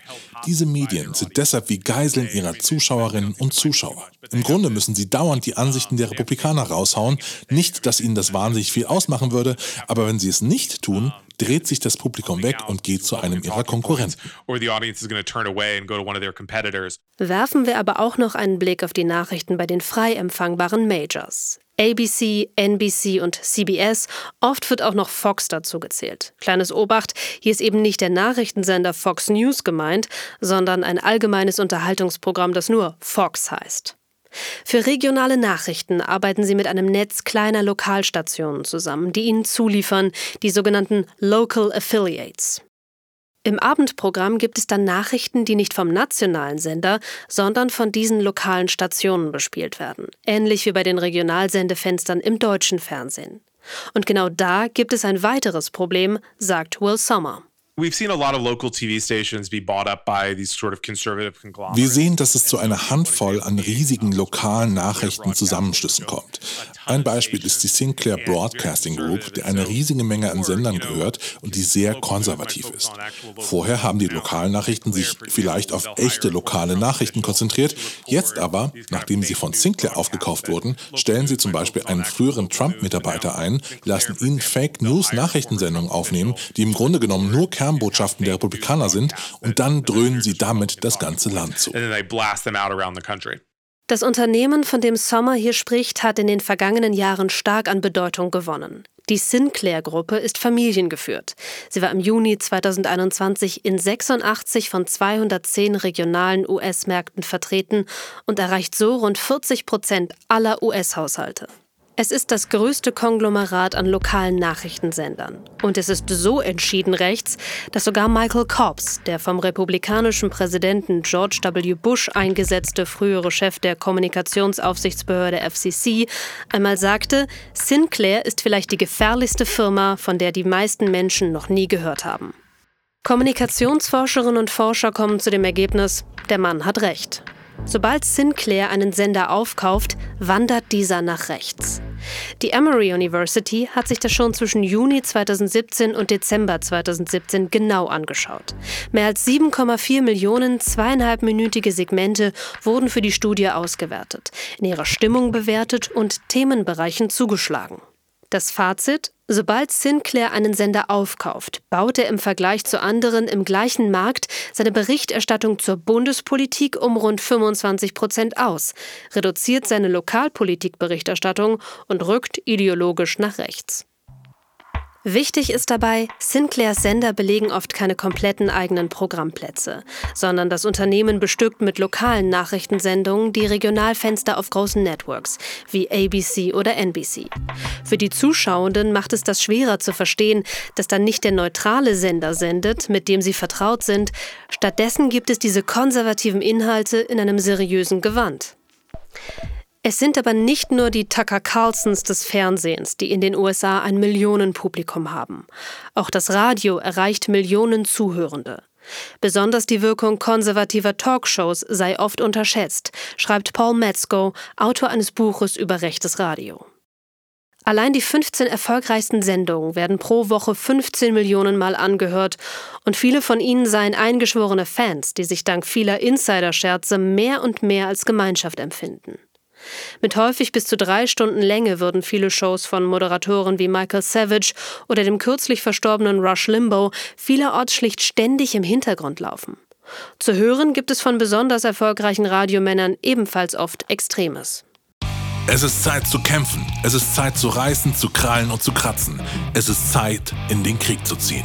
Diese Medien sind deshalb wie Geiseln ihrer Zuschauerinnen und Zuschauer. Im Grunde müssen sie dauernd die Ansichten der Republikaner raushauen. Nicht, dass ihnen das wahnsinnig viel ausmachen würde, aber wenn sie es nicht tun, dreht sich das Publikum weg und geht zu einem ihrer Konkurrenten. Werfen wir aber auch noch einen Blick auf die Nachrichten bei den frei empfangbaren Majors. ABC, NBC und CBS, oft wird auch noch Fox dazu gezählt. Kleines Obacht, hier ist eben nicht der Nachrichtensender Fox News gemeint, sondern ein allgemeines Unterhaltungsprogramm, das nur Fox heißt. Für regionale Nachrichten arbeiten sie mit einem Netz kleiner Lokalstationen zusammen, die ihnen zuliefern, die sogenannten Local Affiliates. Im Abendprogramm gibt es dann Nachrichten, die nicht vom nationalen Sender, sondern von diesen lokalen Stationen bespielt werden, ähnlich wie bei den Regionalsendefenstern im deutschen Fernsehen. Und genau da gibt es ein weiteres Problem, sagt Will Sommer. Wir sehen, dass es zu einer Handvoll an riesigen lokalen Nachrichtenzusammenschlüssen kommt. Ein Beispiel ist die Sinclair Broadcasting Group, die eine riesige Menge an Sendern gehört und die sehr konservativ ist. Vorher haben die Lokalnachrichten sich vielleicht auf echte lokale Nachrichten konzentriert. Jetzt aber, nachdem sie von Sinclair aufgekauft wurden, stellen sie zum Beispiel einen früheren Trump-Mitarbeiter ein, lassen ihn Fake News Nachrichtensendungen aufnehmen, die im Grunde genommen nur Kernbotschaften der Republikaner sind und dann dröhnen sie damit das ganze Land zu. Das Unternehmen, von dem Sommer hier spricht, hat in den vergangenen Jahren stark an Bedeutung gewonnen. Die Sinclair-Gruppe ist familiengeführt. Sie war im Juni 2021 in 86 von 210 regionalen US-Märkten vertreten und erreicht so rund 40 Prozent aller US-Haushalte. Es ist das größte Konglomerat an lokalen Nachrichtensendern. Und es ist so entschieden rechts, dass sogar Michael Cobbs, der vom republikanischen Präsidenten George W. Bush eingesetzte frühere Chef der Kommunikationsaufsichtsbehörde FCC, einmal sagte, Sinclair ist vielleicht die gefährlichste Firma, von der die meisten Menschen noch nie gehört haben. Kommunikationsforscherinnen und Forscher kommen zu dem Ergebnis, der Mann hat recht. Sobald Sinclair einen Sender aufkauft, wandert dieser nach rechts. Die Emory University hat sich das schon zwischen Juni 2017 und Dezember 2017 genau angeschaut. Mehr als 7,4 Millionen zweieinhalbminütige Segmente wurden für die Studie ausgewertet, in ihrer Stimmung bewertet und Themenbereichen zugeschlagen. Das Fazit? Sobald Sinclair einen Sender aufkauft, baut er im Vergleich zu anderen im gleichen Markt seine Berichterstattung zur Bundespolitik um rund 25 Prozent aus, reduziert seine Lokalpolitikberichterstattung und rückt ideologisch nach rechts. Wichtig ist dabei, Sinclairs Sender belegen oft keine kompletten eigenen Programmplätze, sondern das Unternehmen bestückt mit lokalen Nachrichtensendungen die Regionalfenster auf großen Networks wie ABC oder NBC. Für die Zuschauenden macht es das schwerer zu verstehen, dass dann nicht der neutrale Sender sendet, mit dem sie vertraut sind, stattdessen gibt es diese konservativen Inhalte in einem seriösen Gewand. Es sind aber nicht nur die Tucker Carlsons des Fernsehens, die in den USA ein Millionenpublikum haben. Auch das Radio erreicht Millionen Zuhörende. Besonders die Wirkung konservativer Talkshows sei oft unterschätzt, schreibt Paul Metzko, Autor eines Buches über rechtes Radio. Allein die 15 erfolgreichsten Sendungen werden pro Woche 15 Millionen Mal angehört und viele von ihnen seien eingeschworene Fans, die sich dank vieler Insider-Scherze mehr und mehr als Gemeinschaft empfinden. Mit häufig bis zu drei Stunden Länge würden viele Shows von Moderatoren wie Michael Savage oder dem kürzlich verstorbenen Rush Limbaugh vielerorts schlicht ständig im Hintergrund laufen. Zu hören gibt es von besonders erfolgreichen Radiomännern ebenfalls oft Extremes. Es ist Zeit zu kämpfen. Es ist Zeit zu reißen, zu krallen und zu kratzen. Es ist Zeit, in den Krieg zu ziehen.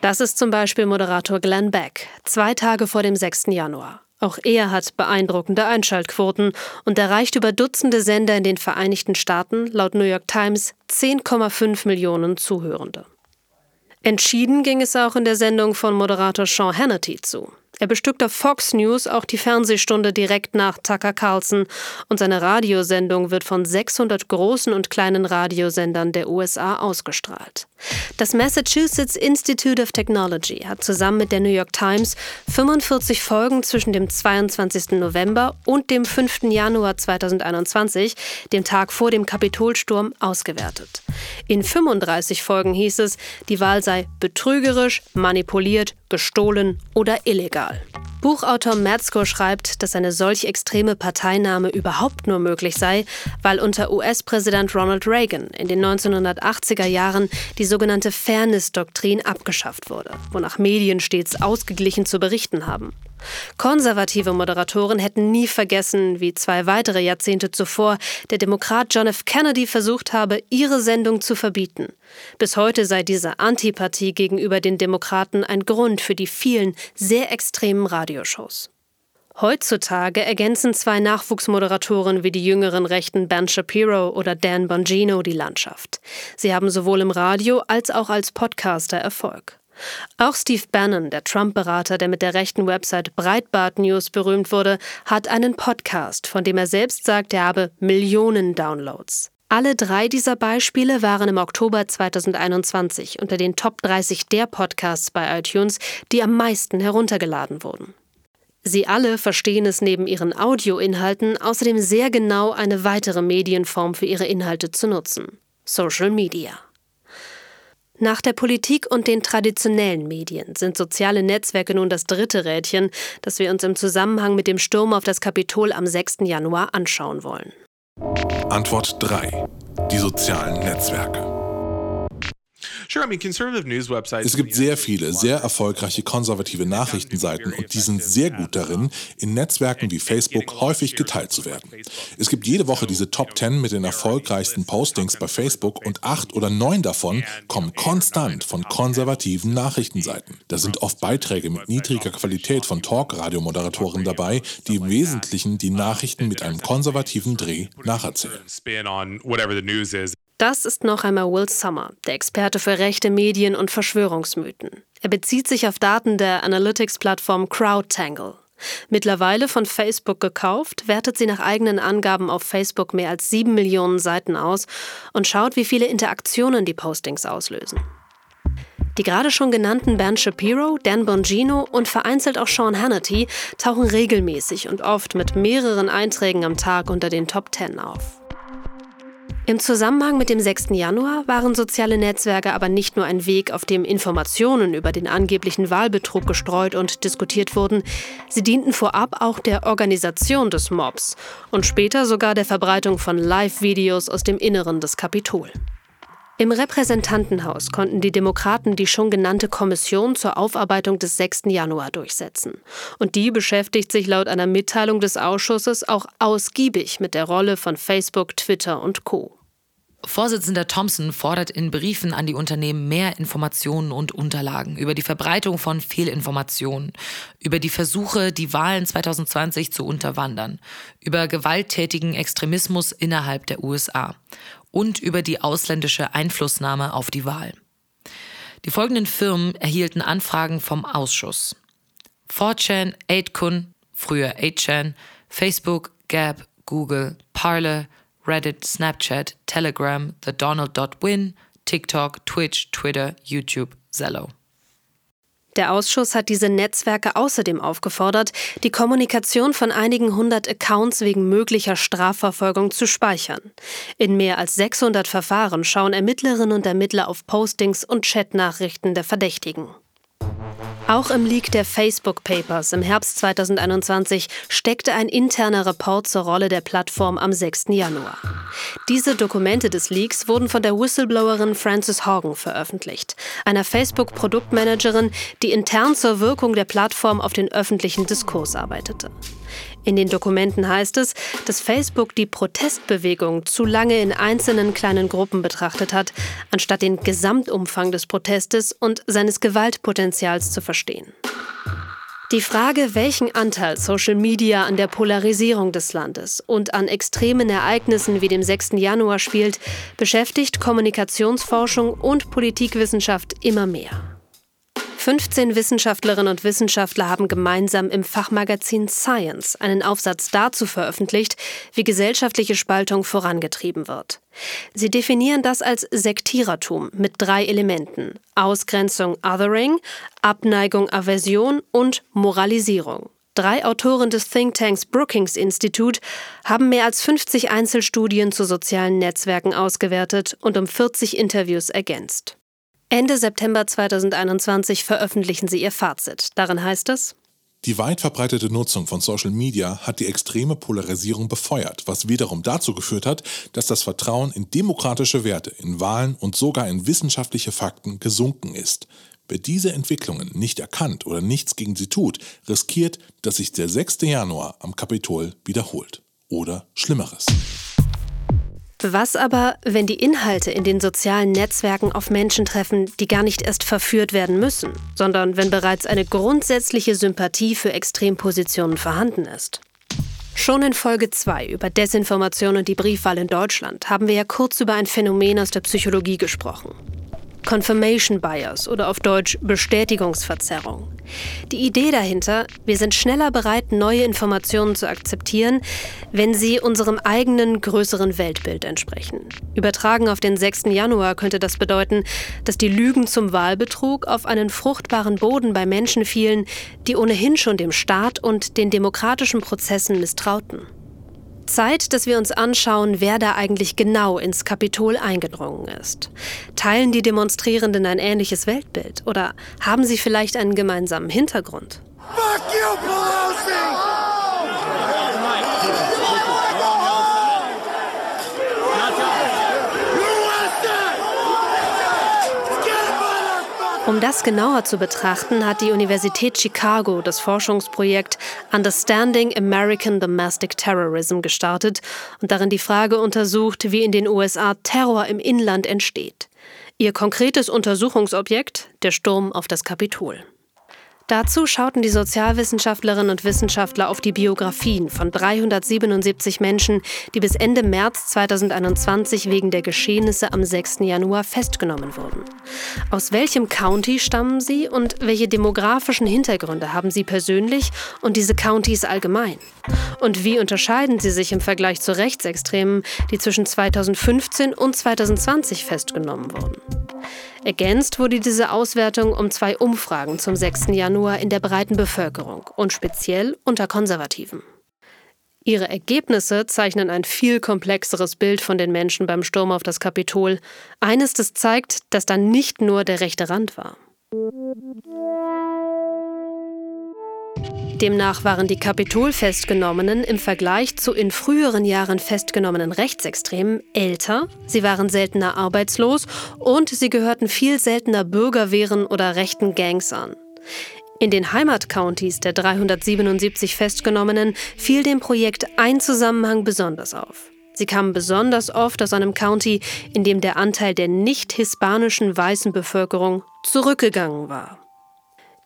Das ist zum Beispiel Moderator Glenn Beck, zwei Tage vor dem 6. Januar. Auch er hat beeindruckende Einschaltquoten und erreicht über Dutzende Sender in den Vereinigten Staaten, laut New York Times, 10,5 Millionen Zuhörende. Entschieden ging es auch in der Sendung von Moderator Sean Hannity zu. Er bestückt auf Fox News auch die Fernsehstunde direkt nach Tucker Carlson und seine Radiosendung wird von 600 großen und kleinen Radiosendern der USA ausgestrahlt. Das Massachusetts Institute of Technology hat zusammen mit der New York Times 45 Folgen zwischen dem 22. November und dem 5. Januar 2021, dem Tag vor dem Kapitolsturm, ausgewertet. In 35 Folgen hieß es, die Wahl sei betrügerisch, manipuliert, gestohlen oder illegal. Buchautor Metzko schreibt, dass eine solch extreme Parteinahme überhaupt nur möglich sei, weil unter US-Präsident Ronald Reagan in den 1980er Jahren die sogenannte Fairness-Doktrin abgeschafft wurde, wonach Medien stets ausgeglichen zu berichten haben. Konservative Moderatoren hätten nie vergessen, wie zwei weitere Jahrzehnte zuvor der Demokrat John F. Kennedy versucht habe, ihre Sendung zu verbieten. Bis heute sei diese Antipathie gegenüber den Demokraten ein Grund für die vielen sehr extremen Radioshows. Heutzutage ergänzen zwei Nachwuchsmoderatoren wie die jüngeren Rechten Ben Shapiro oder Dan Bongino die Landschaft. Sie haben sowohl im Radio als auch als Podcaster Erfolg. Auch Steve Bannon, der Trump-Berater, der mit der rechten Website Breitbart News berühmt wurde, hat einen Podcast, von dem er selbst sagt, er habe Millionen Downloads. Alle drei dieser Beispiele waren im Oktober 2021 unter den Top 30 der Podcasts bei iTunes, die am meisten heruntergeladen wurden. Sie alle verstehen es neben ihren Audioinhalten außerdem sehr genau, eine weitere Medienform für ihre Inhalte zu nutzen: Social Media. Nach der Politik und den traditionellen Medien sind soziale Netzwerke nun das dritte Rädchen, das wir uns im Zusammenhang mit dem Sturm auf das Kapitol am 6. Januar anschauen wollen. Antwort 3. Die sozialen Netzwerke. Es gibt sehr viele, sehr erfolgreiche konservative Nachrichtenseiten und die sind sehr gut darin, in Netzwerken wie Facebook häufig geteilt zu werden. Es gibt jede Woche diese Top 10 mit den erfolgreichsten Postings bei Facebook und acht oder neun davon kommen konstant von konservativen Nachrichtenseiten. Da sind oft Beiträge mit niedriger Qualität von Talk-Radiomoderatoren dabei, die im Wesentlichen die Nachrichten mit einem konservativen Dreh nacherzählen. Das ist noch einmal Will Sommer, der Experte für rechte Medien und Verschwörungsmythen. Er bezieht sich auf Daten der Analytics-Plattform CrowdTangle. Mittlerweile von Facebook gekauft, wertet sie nach eigenen Angaben auf Facebook mehr als sieben Millionen Seiten aus und schaut, wie viele Interaktionen die Postings auslösen. Die gerade schon genannten Ben Shapiro, Dan Bongino und vereinzelt auch Sean Hannity tauchen regelmäßig und oft mit mehreren Einträgen am Tag unter den Top Ten auf. Im Zusammenhang mit dem 6. Januar waren soziale Netzwerke aber nicht nur ein Weg, auf dem Informationen über den angeblichen Wahlbetrug gestreut und diskutiert wurden, sie dienten vorab auch der Organisation des Mobs und später sogar der Verbreitung von Live-Videos aus dem Inneren des Kapitol. Im Repräsentantenhaus konnten die Demokraten die schon genannte Kommission zur Aufarbeitung des 6. Januar durchsetzen. Und die beschäftigt sich laut einer Mitteilung des Ausschusses auch ausgiebig mit der Rolle von Facebook, Twitter und Co. Vorsitzender Thompson fordert in Briefen an die Unternehmen mehr Informationen und Unterlagen über die Verbreitung von Fehlinformationen, über die Versuche, die Wahlen 2020 zu unterwandern, über gewalttätigen Extremismus innerhalb der USA und über die ausländische Einflussnahme auf die Wahl. Die folgenden Firmen erhielten Anfragen vom Ausschuss. 4chan, 8kun, früher 8chan, Facebook, Gap, Google, Parler, Reddit, Snapchat, Telegram, The Donald.win, TikTok, Twitch, Twitter, YouTube, Zello. Der Ausschuss hat diese Netzwerke außerdem aufgefordert, die Kommunikation von einigen hundert Accounts wegen möglicher Strafverfolgung zu speichern. In mehr als 600 Verfahren schauen Ermittlerinnen und Ermittler auf Postings und Chatnachrichten der Verdächtigen. Auch im Leak der Facebook Papers im Herbst 2021 steckte ein interner Report zur Rolle der Plattform am 6. Januar. Diese Dokumente des Leaks wurden von der Whistleblowerin Frances Horgan veröffentlicht, einer Facebook-Produktmanagerin, die intern zur Wirkung der Plattform auf den öffentlichen Diskurs arbeitete. In den Dokumenten heißt es, dass Facebook die Protestbewegung zu lange in einzelnen kleinen Gruppen betrachtet hat, anstatt den Gesamtumfang des Protestes und seines Gewaltpotenzials zu verstehen. Die Frage, welchen Anteil Social Media an der Polarisierung des Landes und an extremen Ereignissen wie dem 6. Januar spielt, beschäftigt Kommunikationsforschung und Politikwissenschaft immer mehr. 15 Wissenschaftlerinnen und Wissenschaftler haben gemeinsam im Fachmagazin Science einen Aufsatz dazu veröffentlicht, wie gesellschaftliche Spaltung vorangetrieben wird. Sie definieren das als Sektierertum mit drei Elementen Ausgrenzung Othering, Abneigung Aversion und Moralisierung. Drei Autoren des Thinktanks Brookings Institute haben mehr als 50 Einzelstudien zu sozialen Netzwerken ausgewertet und um 40 Interviews ergänzt. Ende September 2021 veröffentlichen sie ihr Fazit. Darin heißt es, die weit verbreitete Nutzung von Social Media hat die extreme Polarisierung befeuert, was wiederum dazu geführt hat, dass das Vertrauen in demokratische Werte, in Wahlen und sogar in wissenschaftliche Fakten gesunken ist. Wer diese Entwicklungen nicht erkannt oder nichts gegen sie tut, riskiert, dass sich der 6. Januar am Kapitol wiederholt. Oder Schlimmeres. Was aber, wenn die Inhalte in den sozialen Netzwerken auf Menschen treffen, die gar nicht erst verführt werden müssen, sondern wenn bereits eine grundsätzliche Sympathie für Extrempositionen vorhanden ist? Schon in Folge 2 über Desinformation und die Briefwahl in Deutschland haben wir ja kurz über ein Phänomen aus der Psychologie gesprochen. Confirmation Bias oder auf Deutsch Bestätigungsverzerrung. Die Idee dahinter, wir sind schneller bereit, neue Informationen zu akzeptieren, wenn sie unserem eigenen größeren Weltbild entsprechen. Übertragen auf den 6. Januar könnte das bedeuten, dass die Lügen zum Wahlbetrug auf einen fruchtbaren Boden bei Menschen fielen, die ohnehin schon dem Staat und den demokratischen Prozessen misstrauten. Zeit, dass wir uns anschauen, wer da eigentlich genau ins Kapitol eingedrungen ist. Teilen die Demonstrierenden ein ähnliches Weltbild oder haben sie vielleicht einen gemeinsamen Hintergrund? Fuck you, Pelosi! Um das genauer zu betrachten, hat die Universität Chicago das Forschungsprojekt Understanding American Domestic Terrorism gestartet und darin die Frage untersucht, wie in den USA Terror im Inland entsteht. Ihr konkretes Untersuchungsobjekt der Sturm auf das Kapitol. Dazu schauten die Sozialwissenschaftlerinnen und Wissenschaftler auf die Biografien von 377 Menschen, die bis Ende März 2021 wegen der Geschehnisse am 6. Januar festgenommen wurden. Aus welchem County stammen sie und welche demografischen Hintergründe haben sie persönlich und diese Countys allgemein? Und wie unterscheiden sie sich im Vergleich zu Rechtsextremen, die zwischen 2015 und 2020 festgenommen wurden? Ergänzt wurde diese Auswertung um zwei Umfragen zum 6. Januar in der breiten Bevölkerung und speziell unter Konservativen. Ihre Ergebnisse zeichnen ein viel komplexeres Bild von den Menschen beim Sturm auf das Kapitol. Eines, das zeigt, dass da nicht nur der rechte Rand war. Demnach waren die Kapitol-Festgenommenen im Vergleich zu in früheren Jahren festgenommenen Rechtsextremen älter, sie waren seltener arbeitslos und sie gehörten viel seltener Bürgerwehren oder rechten Gangs an. In den Heimatcountys der 377 Festgenommenen fiel dem Projekt ein Zusammenhang besonders auf. Sie kamen besonders oft aus einem County, in dem der Anteil der nicht-hispanischen weißen Bevölkerung zurückgegangen war.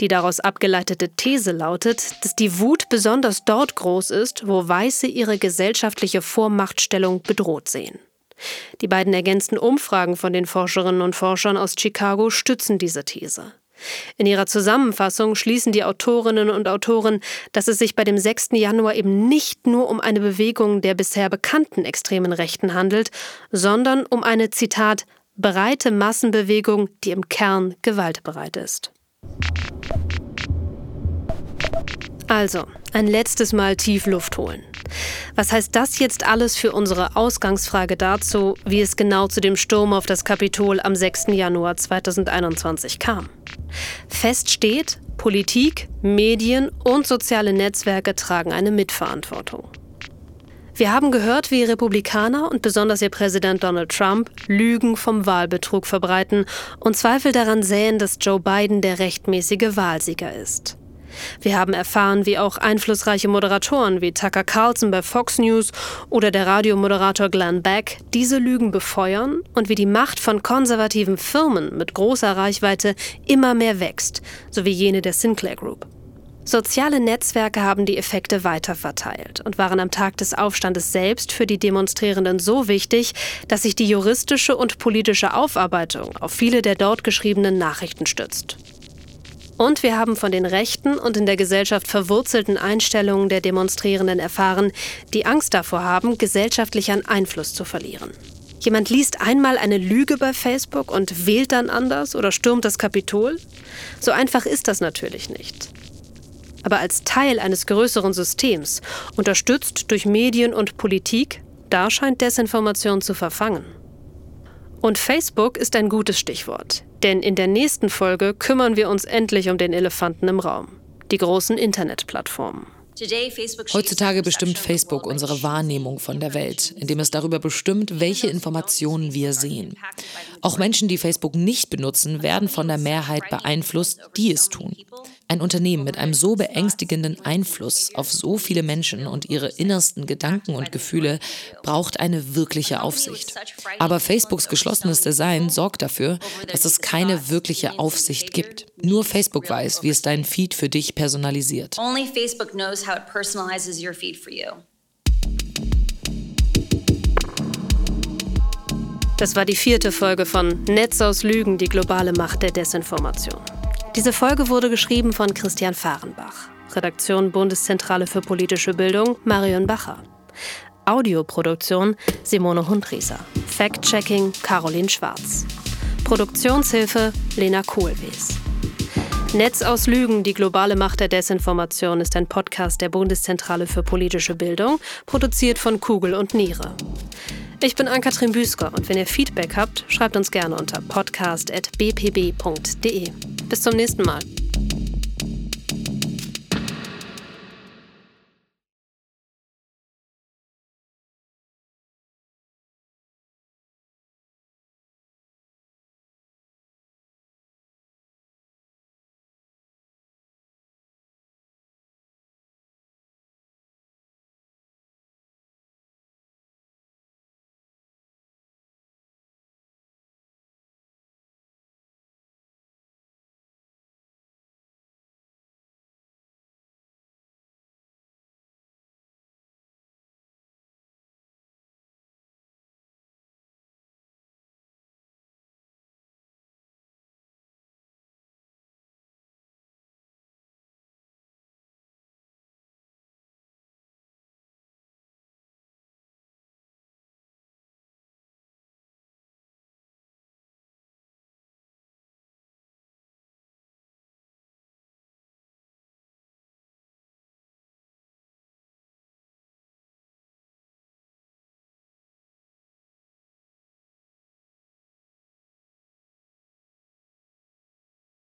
Die daraus abgeleitete These lautet, dass die Wut besonders dort groß ist, wo Weiße ihre gesellschaftliche Vormachtstellung bedroht sehen. Die beiden ergänzten Umfragen von den Forscherinnen und Forschern aus Chicago stützen diese These. In ihrer Zusammenfassung schließen die Autorinnen und Autoren, dass es sich bei dem 6. Januar eben nicht nur um eine Bewegung der bisher bekannten extremen Rechten handelt, sondern um eine, Zitat, breite Massenbewegung, die im Kern gewaltbereit ist. Also, ein letztes Mal tief Luft holen. Was heißt das jetzt alles für unsere Ausgangsfrage dazu, wie es genau zu dem Sturm auf das Kapitol am 6. Januar 2021 kam? Fest steht, Politik, Medien und soziale Netzwerke tragen eine Mitverantwortung. Wir haben gehört, wie Republikaner und besonders ihr Präsident Donald Trump Lügen vom Wahlbetrug verbreiten und Zweifel daran säen, dass Joe Biden der rechtmäßige Wahlsieger ist. Wir haben erfahren, wie auch einflussreiche Moderatoren wie Tucker Carlson bei Fox News oder der Radiomoderator Glenn Beck diese Lügen befeuern und wie die Macht von konservativen Firmen mit großer Reichweite immer mehr wächst, sowie jene der Sinclair Group. Soziale Netzwerke haben die Effekte weiterverteilt und waren am Tag des Aufstandes selbst für die Demonstrierenden so wichtig, dass sich die juristische und politische Aufarbeitung auf viele der dort geschriebenen Nachrichten stützt. Und wir haben von den rechten und in der Gesellschaft verwurzelten Einstellungen der Demonstrierenden erfahren, die Angst davor haben, gesellschaftlich an Einfluss zu verlieren. Jemand liest einmal eine Lüge bei Facebook und wählt dann anders oder stürmt das Kapitol? So einfach ist das natürlich nicht. Aber als Teil eines größeren Systems, unterstützt durch Medien und Politik, da scheint Desinformation zu verfangen. Und Facebook ist ein gutes Stichwort. Denn in der nächsten Folge kümmern wir uns endlich um den Elefanten im Raum, die großen Internetplattformen. Heutzutage bestimmt Facebook unsere Wahrnehmung von der Welt, indem es darüber bestimmt, welche Informationen wir sehen. Auch Menschen, die Facebook nicht benutzen, werden von der Mehrheit beeinflusst, die es tun. Ein Unternehmen mit einem so beängstigenden Einfluss auf so viele Menschen und ihre innersten Gedanken und Gefühle braucht eine wirkliche Aufsicht. Aber Facebooks geschlossenes Design sorgt dafür, dass es keine wirkliche Aufsicht gibt. Nur Facebook weiß, wie es deinen Feed für dich personalisiert. Only Facebook knows how it personalizes your feed for you. Das war die vierte Folge von Netz aus Lügen, die globale Macht der Desinformation. Diese Folge wurde geschrieben von Christian Fahrenbach. Redaktion Bundeszentrale für politische Bildung Marion Bacher. Audioproduktion Simone Hundrieser. Fact-Checking Caroline Schwarz. Produktionshilfe Lena Kohlwees. Netz aus Lügen, die globale Macht der Desinformation ist ein Podcast der Bundeszentrale für politische Bildung, produziert von Kugel und Niere. Ich bin Ann-Kathrin Büsker und wenn ihr Feedback habt, schreibt uns gerne unter podcast.bpb.de. Bis zum nächsten Mal.